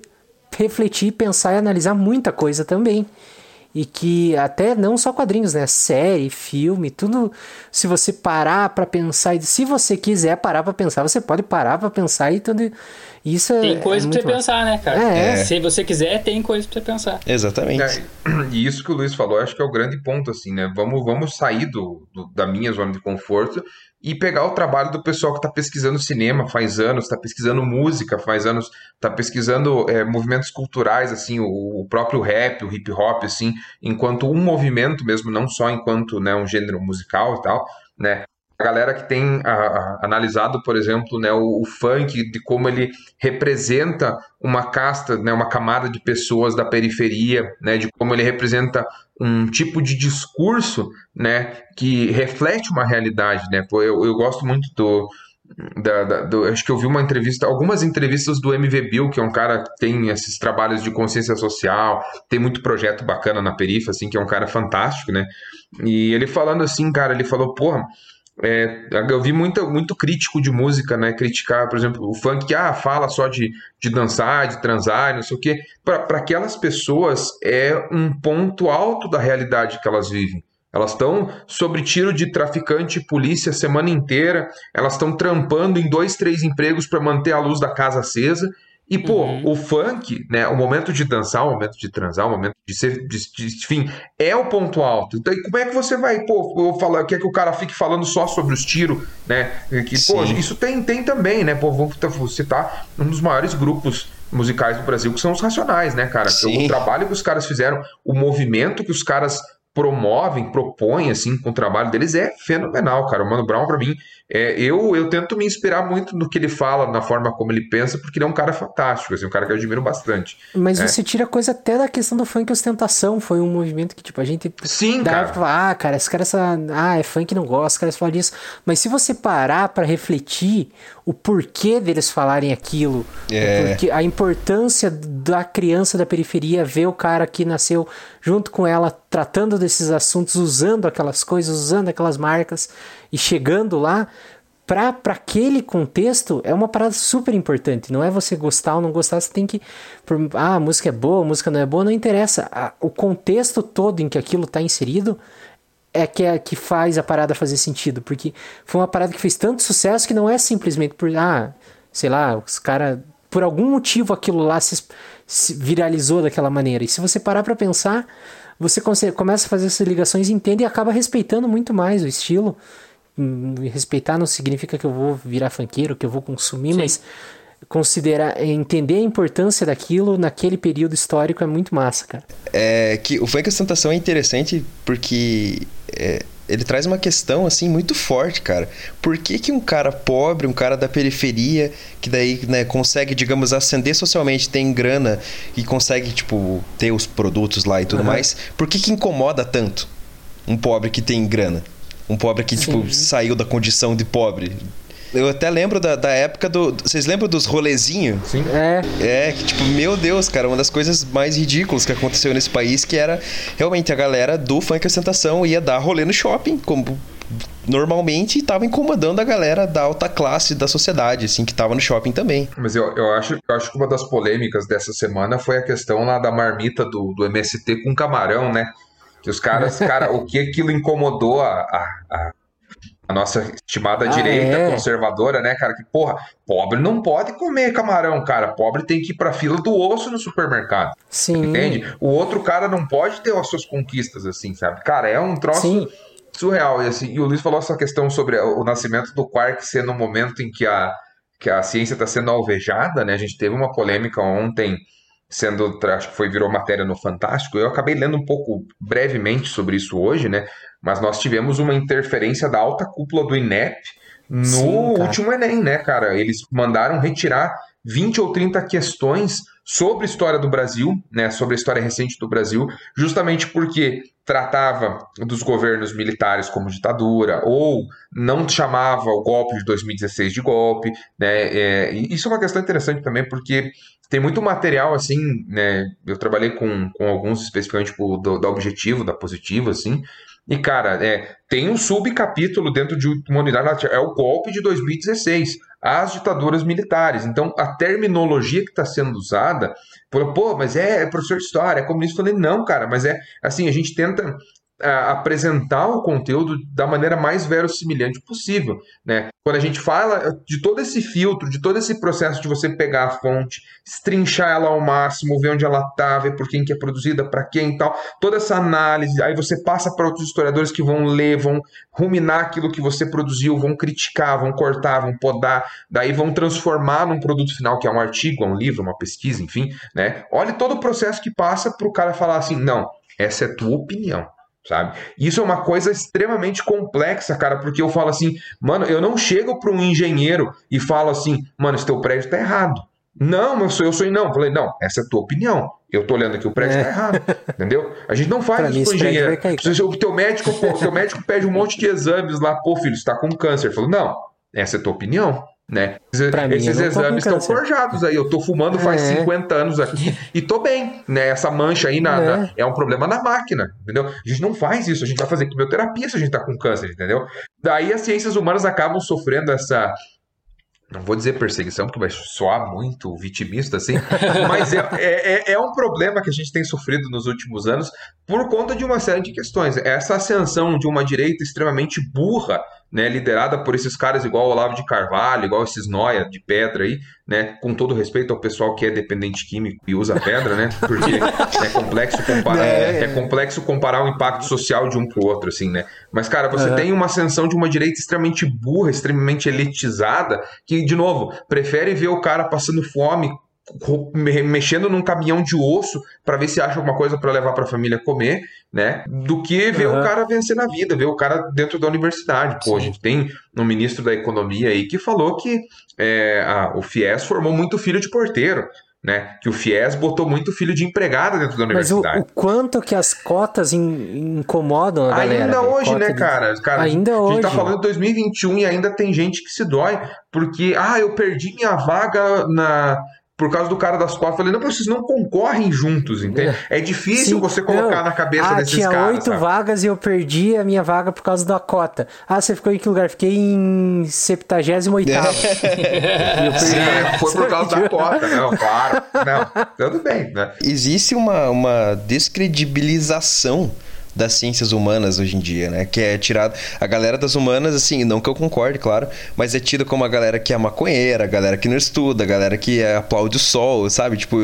refletir, pensar e analisar muita coisa também. E que até não só quadrinhos, né? Série, filme, tudo. Se você parar para pensar, e se você quiser parar para pensar, você pode parar para pensar e tudo. Isso é. Tem coisa é pra você massa. pensar, né, cara? É, é. Se você quiser, tem coisa pra você pensar. Exatamente. É, e isso que o Luiz falou, acho que é o grande ponto, assim, né? Vamos, vamos sair do, do- da minha zona de conforto e pegar o trabalho do pessoal que está pesquisando cinema faz anos, está pesquisando música faz anos, está pesquisando é, movimentos culturais, assim, o, o próprio rap, o hip hop, assim, enquanto um movimento mesmo, não só enquanto né, um gênero musical e tal, né? Galera que tem a- a- analisado, por exemplo, né, o, o funk, de como ele representa uma casta, né, uma camada de pessoas da periferia, né, de como ele representa um tipo de discurso, né, que reflete uma realidade, né. Eu, eu gosto muito do, da, da- do- acho que eu vi uma entrevista, algumas entrevistas do MV Bill, que é um cara que tem esses trabalhos de consciência social, tem muito projeto bacana na perifa, assim, que é um cara fantástico, né. E ele falando assim, cara, ele falou, porra, é, eu vi muito, muito crítico de música, né? Criticar, por exemplo, o funk que ah, fala só de, de dançar, de transar, não sei o quê. Para aquelas pessoas é um ponto alto da realidade que elas vivem. Elas estão sobre tiro de traficante e polícia a semana inteira, elas estão trampando em dois, três empregos para manter a luz da casa acesa e, pô, uhum. o funk, né? O momento de dançar, o momento de transar, o momento de ser. De, de, enfim, é o ponto alto. Então, como é que você vai, pô, eu falar, quer que o cara fique falando só sobre os tiros, né? Que, pô, isso tem, tem também, né? Pô, vamos citar um dos maiores grupos musicais do Brasil, que são os Racionais, né, cara? Sim. O trabalho que os caras fizeram, o movimento que os caras promovem, propõem, assim, com o trabalho deles é fenomenal, cara. O Mano Brown, para mim, é, eu, eu tento me inspirar muito no que ele fala, na forma como ele pensa, porque ele é um cara fantástico, assim, um cara que eu admiro bastante. Mas é. você tira coisa até da questão do funk ostentação, foi um movimento que, tipo, a gente... Sim, cara. Fala, ah, cara, esse cara, essa, ah, é funk, não gosta, os caras falam disso. Mas se você parar para refletir o porquê deles falarem aquilo, é. porque a importância da criança da periferia ver o cara que nasceu junto com ela, tratando desses assuntos, usando aquelas coisas, usando aquelas marcas e chegando lá, para aquele contexto é uma parada super importante. Não é você gostar ou não gostar, você tem que. Ah, a música é boa, a música não é boa, não interessa. O contexto todo em que aquilo está inserido é que, é que faz a parada fazer sentido. Porque foi uma parada que fez tanto sucesso que não é simplesmente por. Ah, sei lá, os caras. Por algum motivo aquilo lá se viralizou daquela maneira. E se você parar para pensar, você começa a fazer essas ligações, entende e acaba respeitando muito mais o estilo. Hum, respeitar não significa que eu vou virar funkeiro, que eu vou consumir, Sim. mas considerar, entender a importância daquilo naquele período histórico é muito massa, cara. É que o funk ostentação é interessante porque é, ele traz uma questão assim muito forte, cara. Por que, que um cara pobre, um cara da periferia, que daí né, consegue, digamos, ascender socialmente, tem grana e consegue, tipo, ter os produtos lá e tudo uhum. mais, por que, que incomoda tanto um pobre que tem grana? Um pobre que, tipo, Sim. tipo, saiu da condição de pobre. Eu até lembro da, da época do. Vocês lembram dos rolezinhos? Sim. É. É, que tipo, meu Deus, cara, uma das coisas mais ridículas que aconteceu nesse país, que era realmente a galera do funk ostentação ia dar rolê no shopping, como normalmente estava incomodando a galera da alta classe da sociedade, assim, que estava no shopping também. Mas eu, eu, acho, eu acho que uma das polêmicas dessa semana foi a questão lá da marmita do, do MST com camarão, né? Que os caras, cara, o que aquilo incomodou a, a, a nossa estimada ah, direita é? conservadora, né, cara? Que, porra, pobre não pode comer camarão, cara. Pobre tem que ir pra fila do osso no supermercado. Sim. Entende? O outro cara não pode ter as suas conquistas, assim, sabe? Cara, é um troço. Sim. Surreal. E, assim, e o Luiz falou essa questão sobre o nascimento do Quark ser no momento em que a, que a ciência está sendo alvejada, né? A gente teve uma polêmica ontem sendo, acho que foi virou matéria no Fantástico. Eu acabei lendo um pouco brevemente sobre isso hoje, né? Mas nós tivemos uma interferência da alta cúpula do INEP no Sim, último Enem, né, cara? Eles mandaram retirar 20 ou 30 questões sobre a história do Brasil, né, sobre a história recente do Brasil, justamente porque tratava dos governos militares como ditadura ou não chamava o golpe de 2016 de golpe, né? É, isso é uma questão interessante também porque tem muito material assim, né? Eu trabalhei com, com alguns especificamente tipo, do, da Objetivo, da Positivo, assim. E, cara, é, tem um subcapítulo dentro de uma unidade, é o golpe de 2016, as ditaduras militares. Então, a terminologia que está sendo usada, pô, mas é, é professor de história, é comunista. Eu falei, não, cara, mas é assim, a gente tenta apresentar o conteúdo da maneira mais verossimilhante possível, né? Quando a gente fala de todo esse filtro, de todo esse processo de você pegar a fonte, estrinchar ela ao máximo, ver onde ela está, ver por quem que é produzida, para quem e tal, toda essa análise, aí você passa para outros historiadores que vão ler, vão ruminar aquilo que você produziu, vão criticar, vão cortar, vão podar, daí vão transformar num produto final que é um artigo, é um livro, uma pesquisa, enfim, né? Olhe todo o processo que passa para o cara falar assim, não, essa é tua opinião sabe? Isso é uma coisa extremamente complexa, cara, porque eu falo assim, mano, eu não chego para um engenheiro e falo assim, mano, esse teu prédio tá errado. Não, mas eu sou não. Eu falei, não, essa é a tua opinião. Eu tô olhando aqui, o prédio é. tá errado. Entendeu? A gente não faz isso com engenheiro. Se o teu médico, pô, teu médico pede um monte de exames lá, pô, filho, você tá com câncer. Eu falo, não, essa é a tua opinião. Né? Pra Esses exames estão forjados aí. Eu tô fumando faz É. 50 anos aqui e tô bem, né? Essa mancha aí na, É. na- é um problema na máquina, entendeu? A gente não faz isso, a gente vai fazer quimioterapia se a gente tá com câncer, entendeu? Daí as ciências humanas acabam sofrendo essa. Não vou dizer perseguição, porque vai soar muito vitimista assim, mas é, é, é- é um problema que a gente tem sofrido nos últimos anos por conta de uma série de questões. Essa ascensão de uma direita extremamente burra, né, liderada por esses caras igual o Olavo de Carvalho, igual esses noia de pedra aí, né, com todo respeito ao pessoal que é dependente químico e usa pedra, né, porque é complexo comparar, É. é complexo comparar o impacto social de um pro outro, assim, né. Mas, cara, você tem uma ascensão de uma direita extremamente burra, extremamente elitizada, que, de novo, prefere ver o cara passando fome, mexendo num caminhão de osso para ver se acha alguma coisa para levar para a família comer, né? Do que ver Aham. o cara vencer na vida, ver o cara dentro da universidade. Pô, a gente tem um ministro da economia aí que falou que é, a- o FIES formou muito filho de porteiro, né? Que o FIES botou muito filho de empregada dentro da Mas o, universidade. o quanto que as cotas in- incomodam a galera. Ainda hoje, né, de- cara? cara Ainda a gente tá hoje. falando de 2021 e ainda tem gente que se dói porque, ah, eu perdi minha vaga na. Por causa do cara das cotas. Eu falei, não, vocês não concorrem juntos, entende? É difícil Sim, você colocar não. na cabeça ah, desses tinha caras. oito sabe? vagas e eu perdi a minha vaga por causa da cota. Ah, você ficou em que lugar? Fiquei em 78 Sim, foi por causa da cota, não, claro. Não, tudo bem, né? Existe uma, uma descredibilização das ciências humanas hoje em dia, né? Que é tirado. A galera das humanas, assim, não que eu concorde, claro, mas é tida como a galera que é maconheira, a galera que não estuda, a galera que é, aplaude o sol, sabe? Tipo.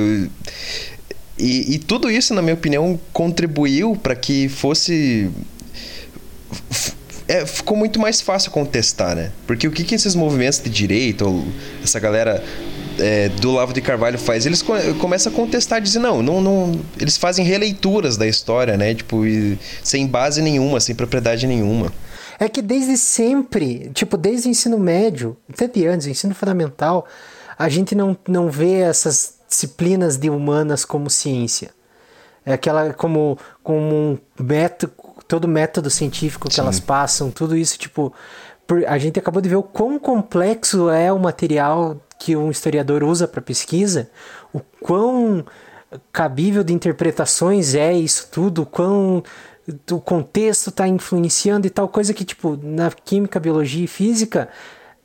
E, e tudo isso, na minha opinião, contribuiu para que fosse. é, ficou muito mais fácil contestar, né? Porque o que, que esses movimentos de direita, ou essa galera é, do Lavo de Carvalho faz? Eles co- começam a contestar, dizer, não, não, não. Eles fazem releituras da história, né? Tipo, e- sem base nenhuma, sem propriedade nenhuma. É que desde sempre, tipo, desde o ensino médio, até de antes, o ensino fundamental, a gente não, não vê essas disciplinas de humanas como ciência. É aquela como, como um método, todo método científico que Sim. elas passam, tudo isso, tipo, a gente acabou de ver o quão complexo é o material que um historiador usa para pesquisa, o quão cabível de interpretações é isso tudo, o quão o contexto está influenciando e tal coisa que, tipo, na química, biologia e física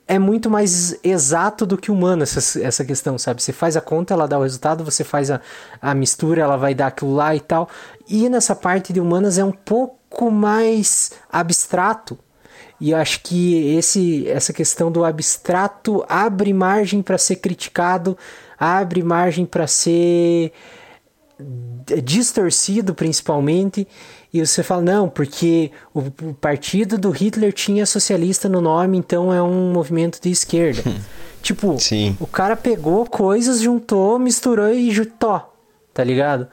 é muito mais exato do que humano essa, essa questão, sabe? Você faz a conta, ela dá o resultado, você faz a, a mistura, ela vai dar aquilo lá e tal. E nessa parte de humanas é um pouco mais abstrato. E eu acho que esse, essa questão do abstrato abre margem para ser criticado, abre margem para ser distorcido principalmente. E você fala não porque o, partido do Hitler tinha socialista no nome então é um movimento de esquerda. Tipo Sim. o cara pegou coisas juntou misturou e juntou tá ligado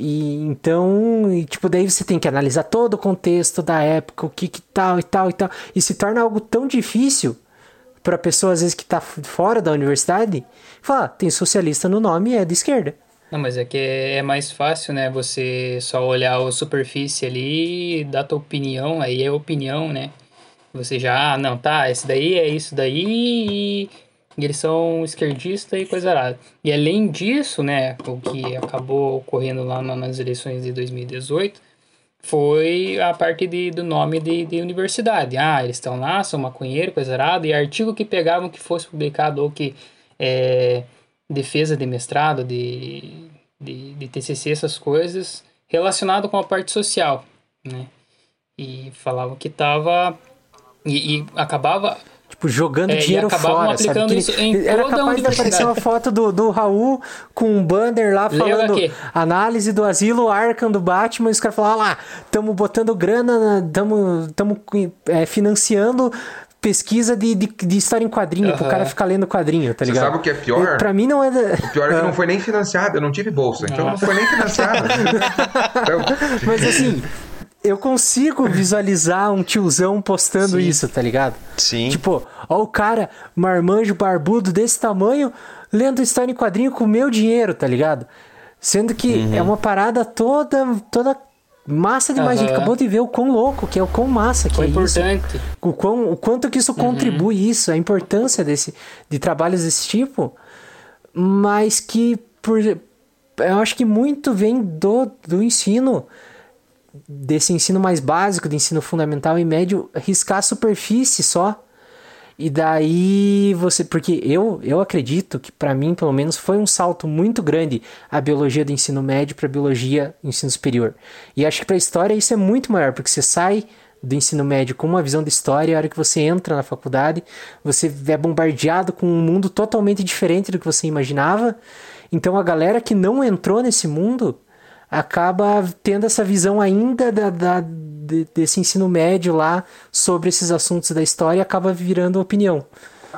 e então e, tipo daí você tem que analisar todo o contexto da época o que que tal e tal e tal e se torna algo tão difícil para pessoa às vezes que tá fora da universidade falar tem socialista no nome e é de esquerda Não, mas é que é mais fácil, né? Você só olhar a superfície ali, dar tua opinião, aí é opinião, né? Você já, ah, não, tá, esse daí é isso daí e, e eles são esquerdistas e coisa arada. E além disso, né, o que acabou ocorrendo lá na- nas eleições de 2018 foi a parte de, do nome de, de universidade. Ah, eles estão lá, são maconheiros, coisa arada, e artigo que pegavam que fosse publicado ou que é, defesa de mestrado, de, de, de TCC, essas coisas, relacionado com a parte social, né? E falavam que tava... E, e acabava... Tipo, jogando É, dinheiro fora, sabe? aplicando Que isso em era capaz de aparecer uma foto do, do Raul com um banner lá falando análise do asilo Arkham do Batman, e os caras falaram, ah lá, estamos botando grana, estamos financiando pesquisa de, de, de história em quadrinho, pro Aham. cara ficar lendo quadrinho, tá Você ligado? sabe o que é pior? E Pra mim não é... da- O pior é que não foi nem financiado, eu não tive bolsa, então Ah. não foi nem financiado. Então, Mas assim, eu consigo visualizar um tiozão postando isso, tá ligado? Sim. Tipo, ó o cara, marmanjo barbudo desse tamanho, lendo história em quadrinho com meu dinheiro, tá ligado? Sendo que Uhum. é uma parada toda, toda Massa demais, a gente Aham. acabou de ver o quão louco que é, o quão massa que Foi é isso. importante. O, quão, o quanto que Uhum. isso contribui isso, a importância desse, de trabalhos desse tipo, mas que por, eu acho que muito vem do, do ensino, desse ensino mais básico, de ensino fundamental e médio, riscar a superfície só. E daí você. Porque eu, eu acredito que, para mim, pelo menos, foi um salto muito grande a biologia do ensino médio para a biologia do ensino superior. E acho que para a história isso é muito maior, porque você sai do ensino médio com uma visão de história, e a hora que você entra na faculdade, você é bombardeado com um mundo totalmente diferente do que você imaginava. Então a galera que não entrou nesse mundo acaba tendo essa visão ainda da, da- de- desse ensino médio lá sobre esses assuntos da história e acaba virando opinião.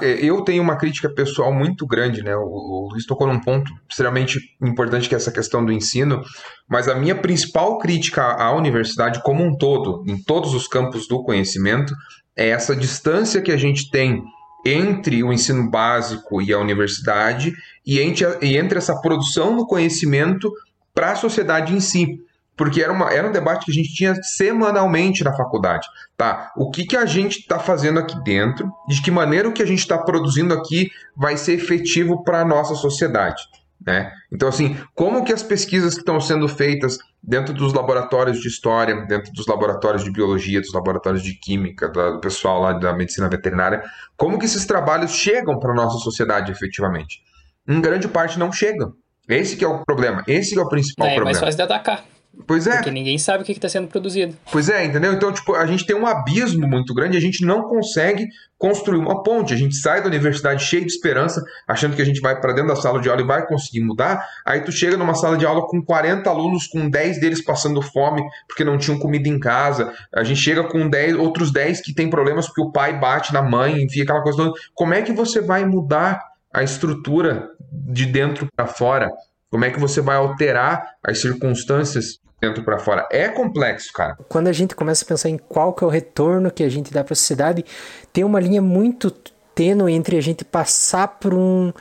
É, Eu tenho uma crítica pessoal muito grande, né? O, Luiz tocou num ponto extremamente importante que é essa questão do ensino, mas a minha principal crítica à universidade como um todo, em todos os campos do conhecimento, é essa distância que a gente tem entre o ensino básico e a universidade e entre essa produção do conhecimento para a sociedade em si. Porque era, uma, era um debate que a gente tinha semanalmente na faculdade. Tá, o que, que a gente está fazendo aqui dentro, de que maneira o que a gente está produzindo aqui vai ser efetivo para a nossa sociedade. Né? Então, assim, como que as pesquisas que estão sendo feitas dentro dos laboratórios de história, dentro dos laboratórios de biologia, dos laboratórios de química, do pessoal lá da medicina veterinária, como que esses trabalhos chegam para a nossa sociedade efetivamente? Em grande parte não chegam. Esse que é o problema, esse que é o principal É, é mais problema. fácil de atacar. Pois é, Porque ninguém sabe o que está sendo produzido. Pois é, entendeu? Então, tipo, a gente tem um abismo muito grande e a gente não consegue construir uma ponte. A gente sai da universidade cheio de esperança, achando que a gente vai para dentro da sala de aula e vai conseguir mudar. Aí tu chega numa sala de aula com 40 alunos, com 10 deles passando fome porque não tinham comida em casa. A gente chega com 10, outros 10 que tem problemas porque o pai bate na mãe, enfim, aquela coisa toda. Como é que você vai mudar a estrutura de dentro para fora? Como é que você vai alterar as circunstâncias dentro para fora? É complexo, cara. Quando a gente começa a pensar em qual que é o retorno que a gente dá para a sociedade, tem uma linha muito tênue entre a gente passar por um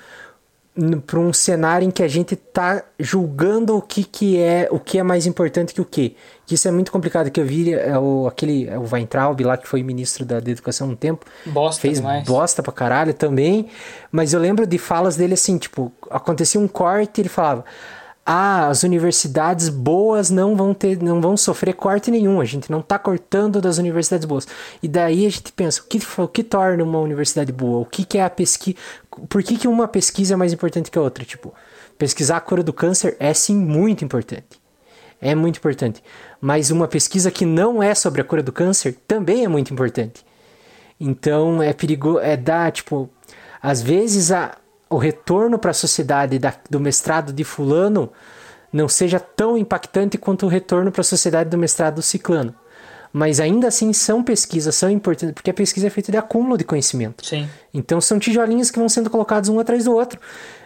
por um cenário em que a gente tá julgando o que, que é o que é mais importante que o que. Que isso é muito complicado, que eu vi é, o, aquele é o Weintraub lá, que foi ministro da, da Educação há um tempo, Bosta fez demais. bosta pra caralho também, mas eu lembro de falas dele assim, tipo, acontecia um corte ele falava: "Ah, as universidades boas não vão ter não vão sofrer corte nenhum, a gente não tá cortando das universidades boas". E daí a gente pensa, o que o que torna uma universidade boa? O que que é a pesquisa? Por que que uma pesquisa é mais importante que a outra, tipo? Pesquisar a cura do câncer é sim muito importante. É muito importante. Mas uma pesquisa que não é sobre a cura do câncer também é muito importante. Então é perigoso, é dar, tipo, às vezes a, o retorno para a sociedade da, do mestrado de fulano não seja tão impactante quanto o retorno para a sociedade do mestrado do ciclano. Mas ainda assim são pesquisas, são importantes, porque a pesquisa é feita de acúmulo de conhecimento. Sim. Então são tijolinhos que vão sendo colocados um atrás do outro.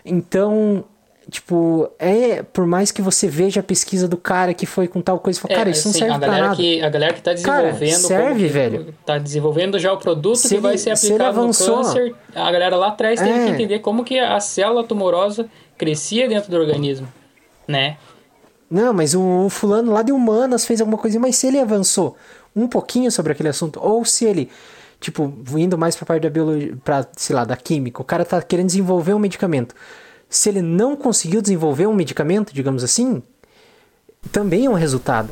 Então, tipo, é por mais que você veja a pesquisa do cara que foi com tal coisa, e fala, cara, isso não assim, serve a pra nada. Que, a galera que tá Cara, desenvolvendo. serve, como que- velho. Tá desenvolvendo já o produto Se que vai ele- ser se ele aplicado no avançou. câncer. A galera lá atrás teve É. que entender como que a célula tumorosa crescia dentro do organismo. Né? Não, mas o, fulano lá de humanas fez alguma coisa, mas se ele avançou um pouquinho sobre aquele assunto, ou se ele, tipo, indo mais pra parte da biologia, pra, sei lá, da química, o cara tá querendo desenvolver um medicamento. Se ele não conseguiu desenvolver um medicamento, digamos assim, também é um resultado.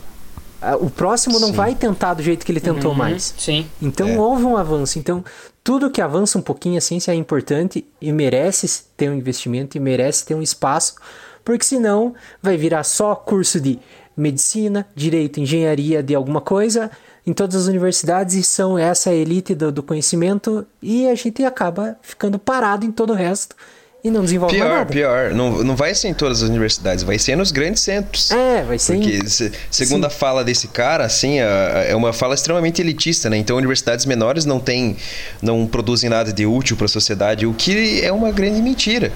O próximo não Sim. vai tentar do jeito que ele tentou mais. Sim. Então É. houve um avanço. Então, tudo que avança um pouquinho a ciência é importante e merece ter um investimento e merece ter um espaço, porque senão vai virar só curso de medicina, direito, engenharia de alguma coisa em todas as universidades e são essa elite do, do conhecimento e a gente acaba ficando parado em todo o resto e não desenvolve Pior, nada. pior. Não, não vai ser em todas as universidades, vai ser nos grandes centros. É, vai ser em- Porque, se- segundo a fala desse cara, assim, a- é uma fala extremamente elitista, né? Então, universidades menores não têm, não produzem nada de útil para a sociedade, o que é uma grande mentira.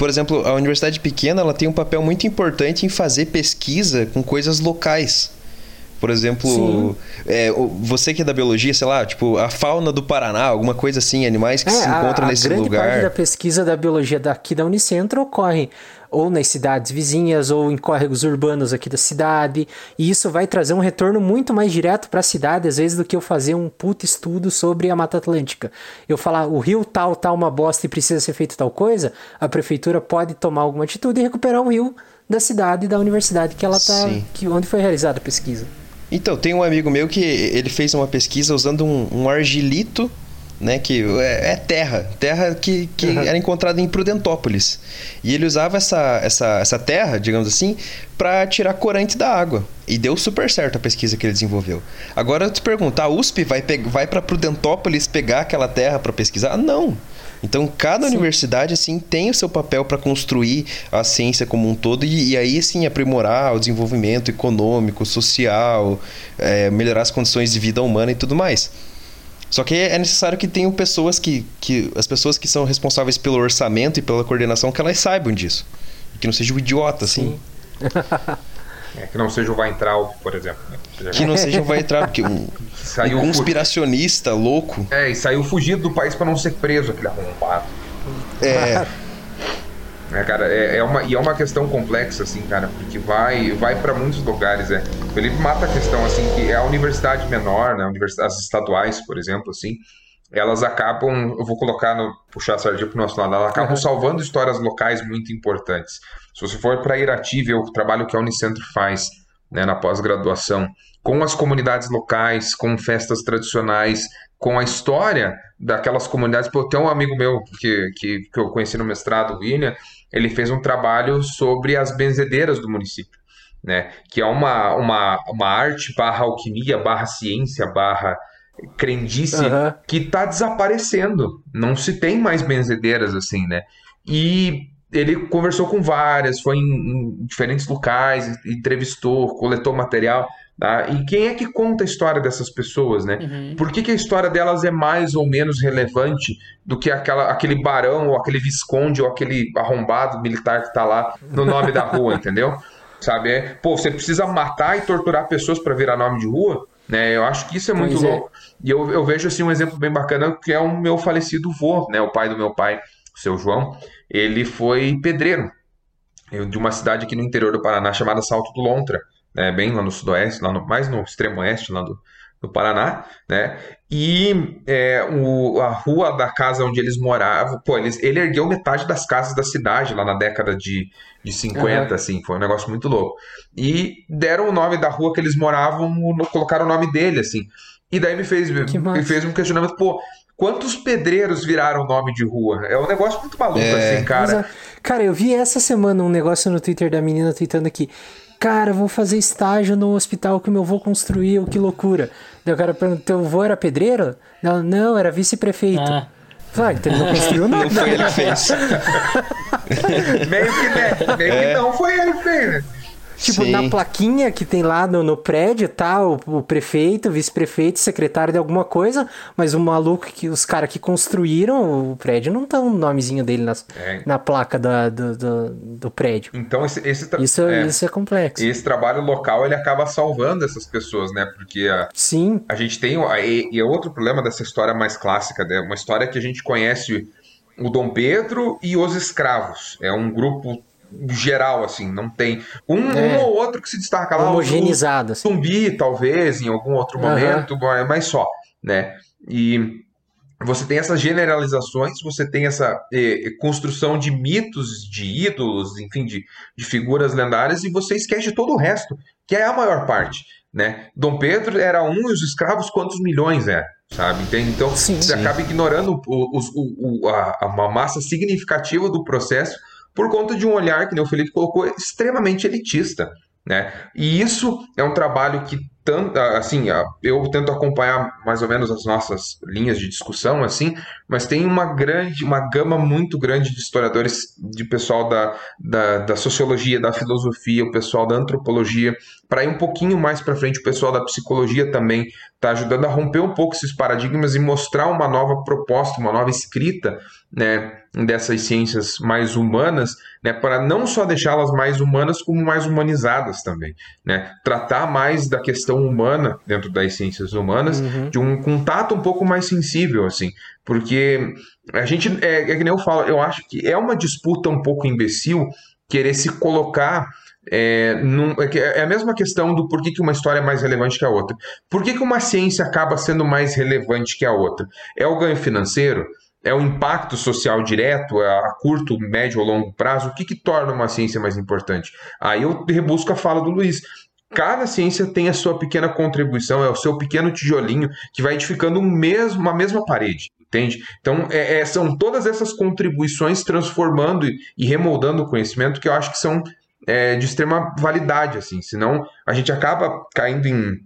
Por exemplo, a universidade pequena, ela tem um papel muito importante em fazer pesquisa com coisas locais. Por exemplo, é, o- você que é da biologia, sei lá, tipo, a fauna do Paraná, alguma coisa assim, animais que se É, a- encontram a, nesse grande lugar. parte da pesquisa da biologia daqui da Unicentro ocorre ou nas cidades vizinhas ou em córregos urbanos aqui da cidade. E isso vai trazer um retorno muito mais direto para a cidade, às vezes, do que eu fazer um puto estudo sobre a Mata Atlântica. Eu falar, o rio tal tá uma bosta e precisa ser feito tal coisa, a prefeitura pode tomar alguma atitude e recuperar um rio da cidade e da universidade que ela tá. Sim. Que, onde foi realizada a pesquisa. Então, tem um amigo meu que ele fez uma pesquisa usando um, um argilito, né? Que é, é terra. Terra que, que era encontrada em Prudentópolis. E ele usava essa, essa, essa terra, digamos assim, para tirar corante da água. E deu super certo a pesquisa que ele desenvolveu. Agora eu te pergunto, a USP vai, vai para Prudentópolis pegar aquela terra para pesquisar? Não. Então, cada universidade, assim, tem o seu papel para construir a ciência como um todo e, e aí, sim, aprimorar o desenvolvimento econômico, social, é, melhorar as condições de vida humana e tudo mais. Só que é necessário que tenham pessoas que, que... As pessoas que são responsáveis pelo orçamento e pela coordenação, que elas saibam disso. Que não seja um idiota, assim. É, que não seja o Weintraub, por exemplo. né? Que não seja vai entrar, porque um, Saiu um conspiracionista louco. É, e saiu fugido do país pra não ser preso, aquele arrombado. É, É, cara, é, é uma, e é uma questão complexa, assim, cara, porque vai, vai para muitos lugares, é. O Felipe mata a questão, assim, que é a universidade menor, né, universidades estaduais, por exemplo, assim, elas acabam, eu vou colocar no, puxar a sardinha pro nosso lado, elas acabam salvando histórias locais muito importantes. Se você for para Irati ver o trabalho que a Unicentro faz, né, na pós-graduação, com as comunidades locais, com festas tradicionais, com a história daquelas comunidades. Pô, tem um amigo meu que, que, que eu conheci no mestrado, o William, ele fez um trabalho sobre as benzedeiras do município, né? Que é uma, uma, uma arte barra alquimia, barra ciência, barra crendice Aham. que está desaparecendo. Não se tem mais benzedeiras assim, né? E ele conversou com várias, foi em, em diferentes locais, entrevistou, coletou material. Tá? E quem é que conta a história dessas pessoas, né? Por que, que a história delas é mais ou menos relevante do que aquela, aquele barão, ou aquele visconde, ou aquele arrombado militar que tá lá no nome da rua, entendeu? Sabe? É, pô, você precisa matar e torturar pessoas para virar nome de rua? Né? Eu acho que isso é muito Pois é. louco. E eu, eu vejo assim um exemplo bem bacana que é o meu falecido vô, né? O pai do meu pai, o seu João. Ele foi pedreiro eu- de uma cidade aqui no interior do Paraná chamada Salto do Lontra, né? Bem lá no sudoeste, lá no, mais no extremo oeste lá do, do Paraná, né? E é, o, a rua da casa onde eles moravam, pô, eles, ele ergueu metade das casas da cidade lá na década de, de 50, Aham. assim, foi um negócio muito louco. E deram o nome da rua que eles moravam, colocaram o nome dele, assim. E daí me fez, Que massa. me fez um questionamento, pô, quantos pedreiros viraram nome de rua? É um negócio muito maluco, É. assim, cara. Exato. Cara, eu vi essa semana um negócio no Twitter da menina tweetando aqui. Cara, vou fazer estágio no hospital que meu avô construiu, que loucura. Daí o cara perguntou, teu avô era pedreiro? Ela, não, era vice-prefeito. Ah. Falei, então ele não construiu nada. não foi ele que fez. Meio que, né? Meio que não foi ele que fez, né? Tipo, Sim. na plaquinha que tem lá no, no prédio, tá? O, o prefeito, o vice-prefeito, secretário de alguma coisa, mas o maluco que os caras que construíram o prédio não estão o nomezinho dele nas- É. na placa da- do, do, do prédio. Então esse, esse, Isso é, isso é complexo. esse trabalho local ele acaba salvando essas pessoas, né? Porque a, Sim, a gente tem e, e é outro problema dessa história mais clássica, né? Uma história que a gente conhece o Dom Pedro e os escravos. É um grupo geral assim, não tem um, É. um ou outro que se destaca lá. o- homogeneizado. Assim. zumbi, talvez, em algum outro Aham. momento, mas- só, né? E você tem essas generalizações, você tem essa eh, construção de mitos, de ídolos, enfim, de, de figuras lendárias, e você esquece todo o resto, que é a maior parte, né? Dom Pedro era um e os escravos quantos milhões eram, sabe? Entende? Então Sim. você Sim. acaba ignorando o- o- o- a, a- uma massa significativa do processo por conta de um olhar, que o Felipe colocou, extremamente elitista, né? E isso é um trabalho que tanto, assim, ah, eu tento acompanhar mais ou menos as nossas linhas de discussão, assim, mas tem uma grande, uma gama muito grande de historiadores, de pessoal da, da, da sociologia, da filosofia, o pessoal da antropologia, para ir um pouquinho mais para frente, o pessoal da psicologia também está ajudando a romper um pouco esses paradigmas e mostrar uma nova proposta, uma nova escrita né, dessas ciências mais humanas, né, para não só deixá-las mais humanas, como mais humanizadas também, né, tratar mais da questão humana dentro das ciências humanas, de um contato um pouco mais sensível, assim, porque a gente, é, é que nem eu falo, eu acho que é uma disputa um pouco imbecil querer se colocar é, num- é é a mesma questão do porquê que uma história é mais relevante que a outra. Por que, que uma ciência acaba sendo mais relevante que a outra? É o ganho financeiro? É o impacto social direto, é a curto, médio ou longo prazo? O que, que torna uma ciência mais importante? Aí eu rebusco a fala do Luiz. Cada ciência tem a sua pequena contribuição, é o seu pequeno tijolinho que vai edificando um mesmo, uma mesma parede, entende? Então, é- é- são todas essas contribuições transformando e, e remoldando o conhecimento que eu acho que são é, de extrema validade, assim. Senão, a gente acaba caindo em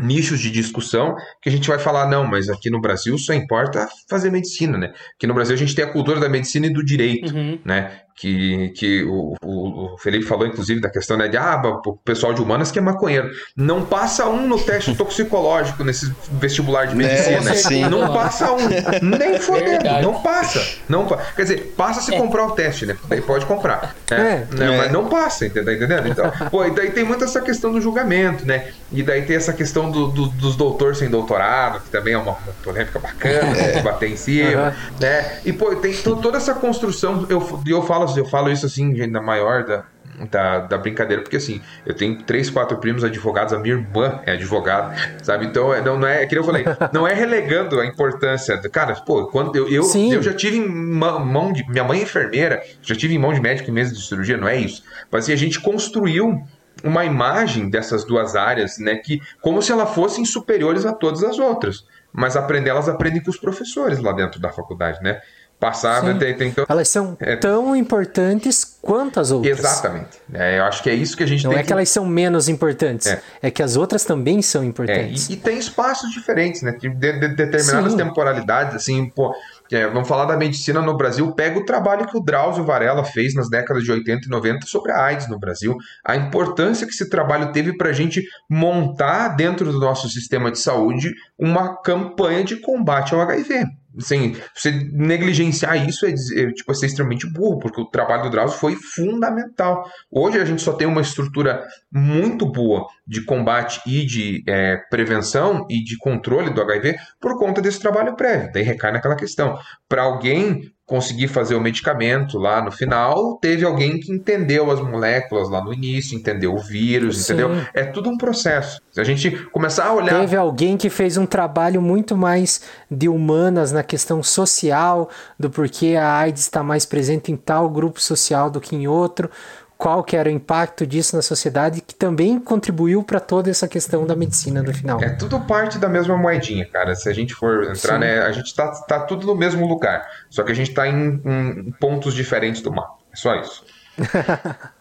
nichos de discussão que a gente vai falar, não, mas aqui no Brasil só importa fazer medicina, né? Aqui no Brasil a gente tem a cultura da medicina e do direito, Uhum. né? Que, que o, o, Felipe falou, inclusive, da questão né, de ah, o pessoal de humanas que é maconheiro. Não passa um no teste toxicológico nesse vestibular de medicina. É. Não passa um. Nem fodendo. Verdade. Não passa. Não pa- Quer dizer, passa se É. comprar o teste, né? Daí pode comprar. né? É. Não, É. Mas não passa, entendeu? Tá entendendo? Então, pô, e daí tem muito essa questão do julgamento, né? E daí tem essa questão do, do- dos doutores sem doutorado, que também é uma, polêmica bacana, de bater em cima, Aham. né? E, pô, tem to- toda essa construção, eu, eu, falo, eu falo isso assim, gente, na maior da, da, da brincadeira, porque assim, eu tenho três, quatro primos advogados, a minha irmã é advogada, sabe? Então, é- não, não é, é que eu falei, não é relegando a importância, do- cara, pô, quando eu, eu, eu já tive em mão de, minha mãe é enfermeira, já tive em mão de médico em mesa de cirurgia, não é isso, mas assim, a gente construiu uma imagem dessas duas áreas, né, que como se elas fossem superiores a todas as outras, mas aprender elas aprendem com os professores lá dentro da faculdade, né? Passar, Sim. tem, tem, Elas são É. tão importantes quanto as outras. Exatamente. É, eu acho que é isso que a gente Não tem é que elas são menos importantes, É. é, que as outras também são É, importantes. e, e tem espaços diferentes, né? De, de- de determinadas Sim. temporalidades, assim, pô. é, vamos falar da medicina no Brasil. Pega o trabalho que o Drauzio Varela fez nas décadas de 80 e 90 sobre a AIDS no Brasil. A importância que esse trabalho teve para a gente montar dentro do nosso sistema de saúde uma campanha de combate ao HIV. Assim, você negligenciar isso é, dizer, tipo, é ser extremamente burro, porque o trabalho do Drauzio foi fundamental. Hoje a gente só tem uma estrutura muito boa de combate e de é, prevenção e de controle do HIV por conta desse trabalho prévio. Daí recai naquela questão. Para alguém conseguir fazer o medicamento lá no final, teve alguém que entendeu as moléculas lá no início, entendeu o vírus, Sim. entendeu? É tudo um processo. Se a gente começar a olhar. Teve alguém que fez um trabalho muito mais de humanas na questão social, do porquê a AIDS está mais presente em tal grupo social do que em outro, qual que era o impacto disso na sociedade, que também contribuiu para toda essa questão da medicina no final. É tudo parte da mesma moedinha, cara. Se a gente for entrar, Sim. né? A gente tá, tá tudo no mesmo lugar. Só que a gente tá em, em pontos diferentes do mapa. É só isso.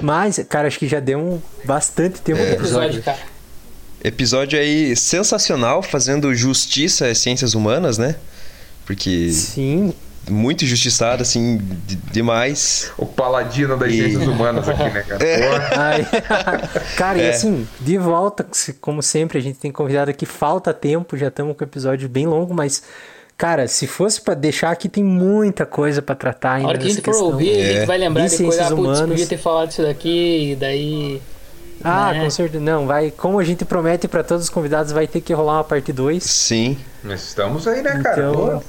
Mas, cara, acho que já deu um bastante tempo de Episódio, episódio. cara. Episódio aí sensacional, fazendo justiça às ciências humanas, né? Porque Sim, muito injustiçado, assim, de- demais. O paladino das E- ciências humanas aqui, né, cara? Pô, Ai, Cara, e É. assim, de volta, como sempre, a gente tem convidado aqui, falta tempo, já estamos com o episódio bem longo, mas, cara, se fosse pra deixar aqui, tem muita coisa pra tratar A ainda. hora que a gente for ouvir, a gente É. vai lembrar E depois, ah, putz, humanas. podia ter falado isso daqui, e daí... Ah, né? com certeza. Não, vai, como a gente promete pra todos os convidados, vai ter que rolar uma parte 2. Sim. nós estamos aí, né, cara? Então, Pô,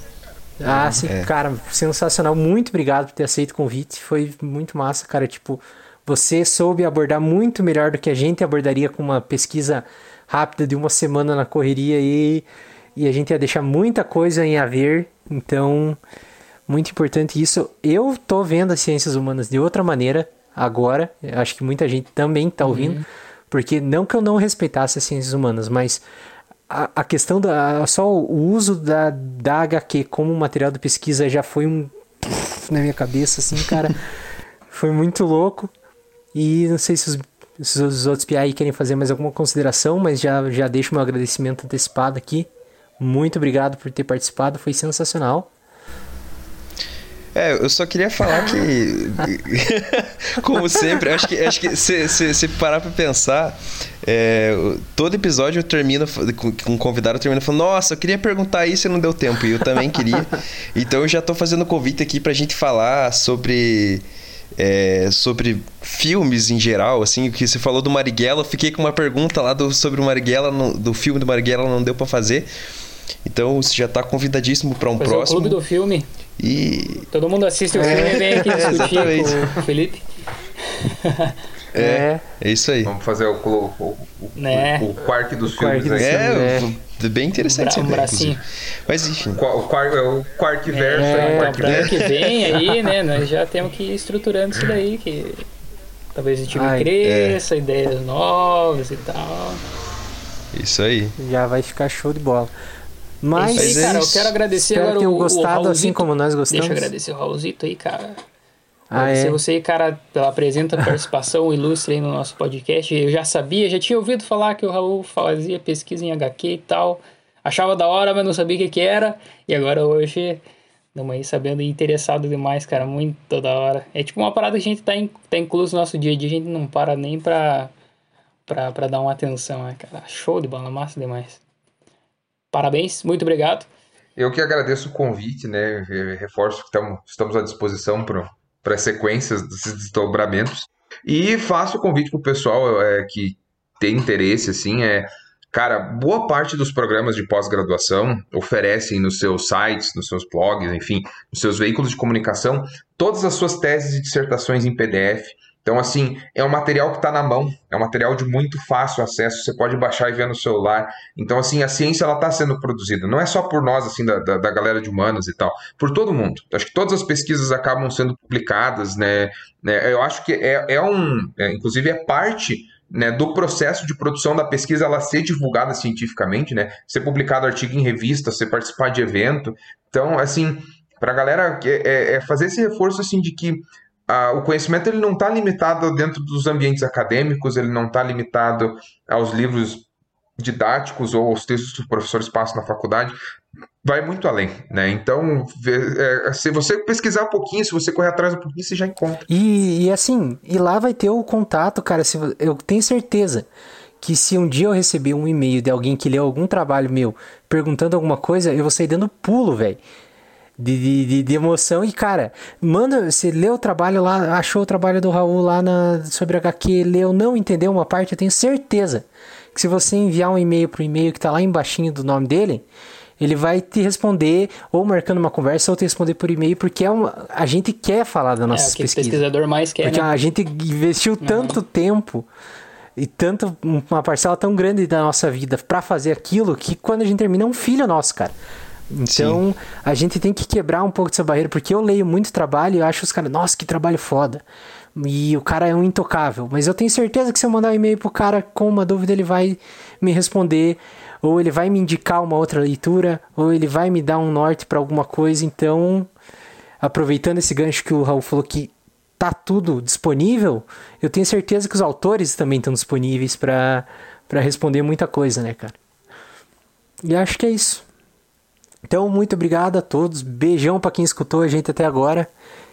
Ah, sim, É. cara, sensacional. Muito obrigado por ter aceito o convite. Foi muito massa, cara. Tipo, você soube abordar muito melhor do que a gente abordaria com uma pesquisa rápida de uma semana na correria e, e a gente ia deixar muita coisa em haver. Então, muito importante isso. Eu tô vendo as ciências humanas de outra maneira agora. Acho que muita gente também tá ouvindo. Porque não que eu não respeitasse as ciências humanas, mas a, a questão da. Só o uso da, da HQ como material de pesquisa já foi um. na minha cabeça, assim, cara. foi muito louco. E não sei se os, se os outros PI aí querem fazer mais alguma consideração, mas já, já deixo meu agradecimento antecipado aqui. Muito obrigado por ter participado, foi sensacional. É, eu só queria falar que, como sempre, acho que, acho que se, se, se parar pra pensar, é, todo episódio eu termino com com um convidado termina falando, nossa, eu queria perguntar isso e não deu tempo. E eu também queria. então eu já tô fazendo convite aqui pra gente falar sobre. é, sobre filmes em geral, assim, que você falou do Marighella, eu fiquei com uma pergunta lá do, sobre o Marighella, não- do filme do Marighella, não deu pra fazer. Então você já tá convidadíssimo pra um o próximo. clube do filme. E Todo mundo assiste o filme e vem aqui É, discutir com o Felipe. é, é isso aí. Vamos fazer o, o, o, o, Né. o quark dos O quark filmes aí. filmes. É, É. bem interessante essa Um ideia, bracinho. inclusive. Mas enfim. O, qua- o, quark, é o quark verso É, aí, o quark ano verso. que vem aí, né, nós já temos que ir estruturando isso daí, que talvez o time Ai, cresça, ideias novas e tal. Isso aí. Já vai ficar show de bola. Mas, Mas, aí, é cara, eu quero agradecer espero agora que tenham o, o gostado assim como nós gostamos. Deixa eu agradecer o Raulzito aí, cara. Ah, Agradecer é. você, cara, pela presença, participação ilustre aí no nosso podcast. Eu já sabia, já tinha ouvido falar que o Raul fazia pesquisa em HQ e tal. Achava da hora, mas não sabia o que, que era. E agora hoje, estamos aí sabendo e interessado demais, cara. Muito da hora. É tipo uma parada que a gente tá, in, tá incluso no nosso dia a dia, a gente não para nem pra, pra, pra dar uma atenção, né, cara? Show de bola, massa demais. Parabéns, muito obrigado. Eu que agradeço o convite, né? Re- Reforço que tamo, estamos à disposição para as sequências desses desdobramentos. E faço o convite para o pessoal é, que tem interesse, assim, é. Cara, boa parte dos programas de pós-graduação oferecem nos seus sites, nos seus blogs, enfim, nos seus veículos de comunicação, todas as suas teses e dissertações em PDF. Então, assim, é um material que está na mão, é um material de muito fácil acesso, você pode baixar e ver no celular. Então, assim, a ciência ela está sendo produzida. Não é só por nós, assim, da, da, da galera de humanas e tal, por todo mundo. Acho que todas as pesquisas acabam sendo publicadas, né? né? Eu acho que é, é um, é, inclusive, é parte né, do processo de produção da pesquisa ela ser divulgada cientificamente, né? Ser publicado artigo em revista, ser participar de evento. Então, assim, para a galera é, é fazer esse reforço assim de que ah, o conhecimento ele não está limitado dentro dos ambientes acadêmicos, ele não está limitado aos livros didáticos ou aos textos que os professores passam na faculdade, vai muito além, né? Então, é, se você pesquisar um pouquinho, se você correr atrás um pouquinho, você já encontra. E, e assim, e lá vai ter o contato, cara. Se, eu tenho certeza que se um dia eu receber um e-mail de alguém que leu algum trabalho meu perguntando alguma coisa, eu vou sair dando pulo, velho. De, de, de- emoção. E, cara, manda, você leu o trabalho lá, achou o trabalho do Raul lá na, sobre HQ, leu, não entendeu uma parte, eu tenho certeza que se você enviar um e-mail pro e-mail que tá lá embaixinho do nome dele, ele vai te responder ou marcando uma conversa ou te responder por e-mail, porque é uma, a gente quer falar das É, nossas o pesquisador mais quer, Porque né? a gente investiu tanto tempo e tanto uma parcela tão grande da nossa vida pra fazer aquilo que quando a gente termina é um filho nosso, cara. Então, a gente tem que quebrar um pouco dessa barreira, porque eu leio muito trabalho e eu acho os caras, nossa, que trabalho foda. E o cara é um intocável. Mas eu tenho certeza que se eu mandar um e-mail pro cara com uma dúvida, ele vai me responder, ou ele vai me indicar uma outra leitura, ou ele vai me dar um norte pra alguma coisa. Então, aproveitando esse gancho que o Raul falou que tá tudo disponível, eu tenho certeza que os autores também estão disponíveis para para responder muita coisa, né, cara? E acho que é isso. Então, muito obrigado a todos. Beijão para quem escutou a gente até agora.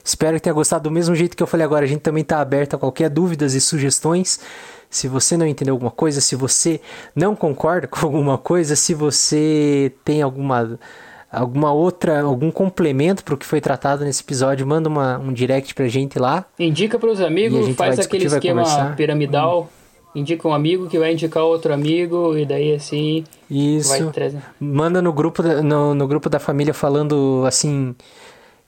Espero que tenha gostado do mesmo jeito que eu falei agora. A gente também tá aberto a qualquer dúvidas e sugestões. Se você não entendeu alguma coisa, se você não concorda com alguma coisa, se você tem alguma alguma outra, algum complemento para o que foi tratado nesse episódio, manda uma, um direct pra gente lá. Indica pros E a amigos, faz aquele discutir, esquema piramidal. Indica um amigo que vai indicar outro amigo, e daí assim Isso. vai trazer. Manda no grupo, da, no, no grupo da família falando assim.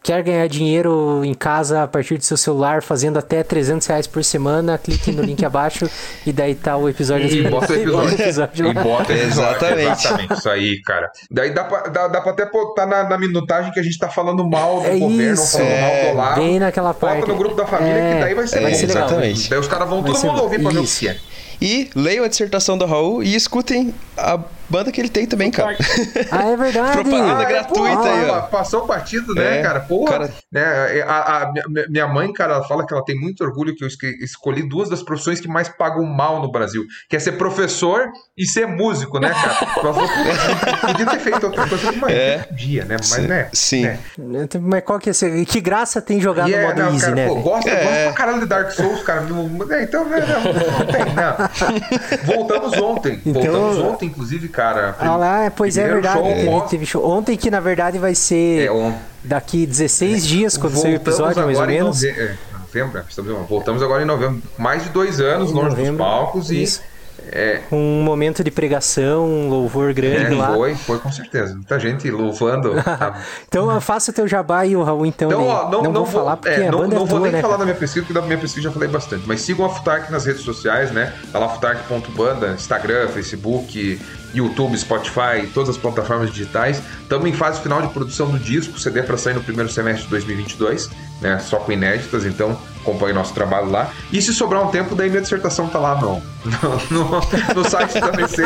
Quer ganhar dinheiro em casa a partir do seu celular, fazendo até 300 reais por semana? Clique no link abaixo e daí tá o episódio. E bota o episódio. episódio E bota o episódio. Exatamente. Exatamente. Isso aí, cara. Daí dá pra, dá, dá pra até botar na, na minutagem que a gente tá falando mal do É governo, isso. falando mal do Olavo. Bem naquela Bota parte. no grupo da família É, que daí vai ser vai bom. ser legal. Exatamente. Daí os caras vão Vai todo mundo ouvir pra ver o que é. E leiam a dissertação do Raul e escutem a banda que ele tem também, cara. Ah, é verdade. Propaganda Ah, é, gratuita pô, aí, ó. Passou batido, né, É, cara? Porra, cara- né? A, a- minha- minha mãe, cara, ela fala que ela tem muito orgulho que eu escolhi duas das profissões que mais pagam mal no Brasil, que é ser professor e ser músico, né, cara? Ela falou, "Pô, podia ter feito outra coisa, mas É. podia, né? Mas, Sim, né? sim. né? Mas qual que é esse... Que graça tem jogar E no é, modo não, easy, cara, né? pô, gosta, É. gosta pra caralho de Dark Souls, cara. É, então, né, não, não tem, não. Voltamos ontem. Então- Voltamos ontem, inclusive, cara. Ah lá, pois é Primeiro verdade. show teve, pós- teve show. Ontem que na verdade vai ser É, on- daqui 16 dias, quando sair o episódio, mais ou em menos. nove- é, novembro, estamos em- voltamos agora em novembro. Mais de dois anos longe dos Novembro, palcos e isso. é, Um momento de pregação, um louvor grande é, lá. foi, foi com certeza. Muita gente louvando. Então faça o teu jabá e o Raul, então. Então, né? ó, não, não, vou falar porque é, a não, banda não é vou tua, nem né? falar cara? da minha pesquisa, porque da minha pesquisa eu já falei bastante. Mas sigam a Futark nas redes sociais, né? Tá lá futark.banda, Instagram, Facebook, YouTube, Spotify, todas as plataformas digitais. Estamos em fase final de produção do disco, o CD para sair no primeiro semestre de 2022, né? Só com inéditas, então acompanhe nosso trabalho lá. E se sobrar um tempo, daí minha dissertação tá lá no, no, no, no site da BC.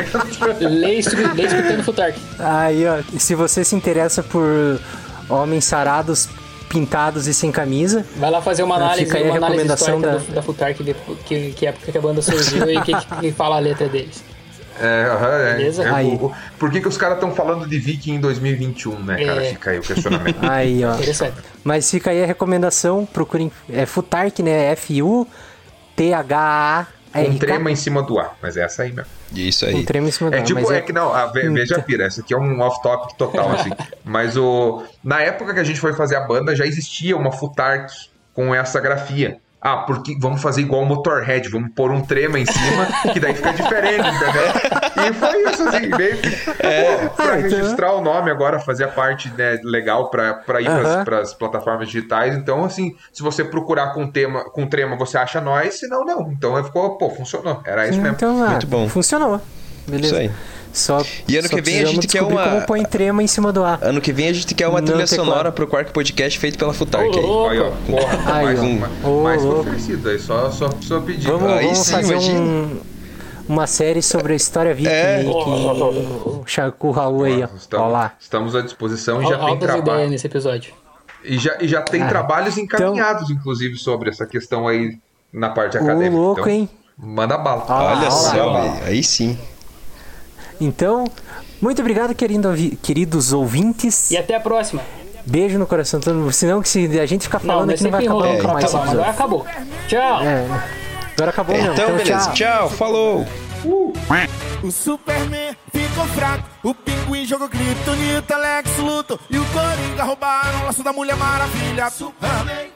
Lê escutando Futark. Aí, ó, e se você se interessa por homens sarados, pintados e sem camisa, Vai lá fazer uma análise, Fica aí a uma análise recomendação da- da Futark, de, que, que época que a banda surgiu e que, que fala a letra deles. É, é. Beleza? É, Aí. o- o- por que, que os caras estão falando de Viking em 2021, né, cara? É. Fica aí o questionamento. aí, ó. Interessante. Mas fica aí a recomendação, procurem. É Futark, né? F-U-T-H-A-R. um trema em cima do A, mas é essa aí mesmo. Isso Um aí. trema em cima do É ar, tipo, mas é que não, a, ve- veja a pira, essa aqui é um off-topic total, assim. Mas o. Na época que a gente foi fazer a banda, já existia uma Futark com essa grafia. Ah, porque vamos fazer igual o Motorhead, vamos pôr um trema em cima, que daí fica diferente, entendeu? E foi isso, assim, meio que. pô, pra Ah, então- registrar o nome agora, fazer a parte né, legal pra, pra ir Aham. pras, pras plataformas digitais. Então, assim, se você procurar com tema, com trema, você acha nós, senão não. Então ficou, pô, funcionou. Era isso mesmo. Então, ah, Muito bom. Funcionou. Beleza. Isso aí. Só, E ano só que vem a gente quer uma- como põe trema em cima do A. Ano que vem a gente quer uma Não trilha sonora pro Quark Podcast feito pela Futark Ô, aí. Aí, ó, porra, Aí, mais ó. um, Ô, mais louco. oferecido, aí só, só, só pedir. Vamos, Aí vamos sim, fazer imagina. um, uma série sobre a história viking É. aí, que o Chaco Raul aí, ó. estamos, lá. estamos à disposição e já tem ideias trabalho. nesse episódio. E já, e já tem Ah, trabalhos encaminhados, inclusive, sobre essa questão aí na parte Ô, acadêmica. louco, então, hein? Manda bala. Olha lá, só. Aí sim. Então, muito obrigado, querido, queridos ouvintes. E até a próxima. Beijo no coração. todo mundo. Senão, que se a gente ficar Não, falando mas aqui, não vai acabar nunca pra mais esse acabar. Agora acabou. Tchau. É. Agora acabou mesmo. Então, beleza. tchau. Tchau, falou. O Superman ficou fraco, o Pinguim jogou Kryptonita, Lex luto e o Coringa roubaram o laço da Mulher Maravilha. Superman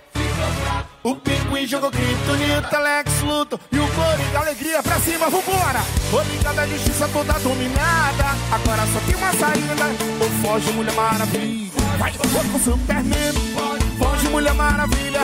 o Pinguim jogou Kryptonita, Lex luto e o Coringa alegria pra cima, vambora! O Liga da Justiça toda dominada, agora só tem uma saída, ou foge Mulher Maravilha. Vai, foge com Superman, foge Mulher Maravilha.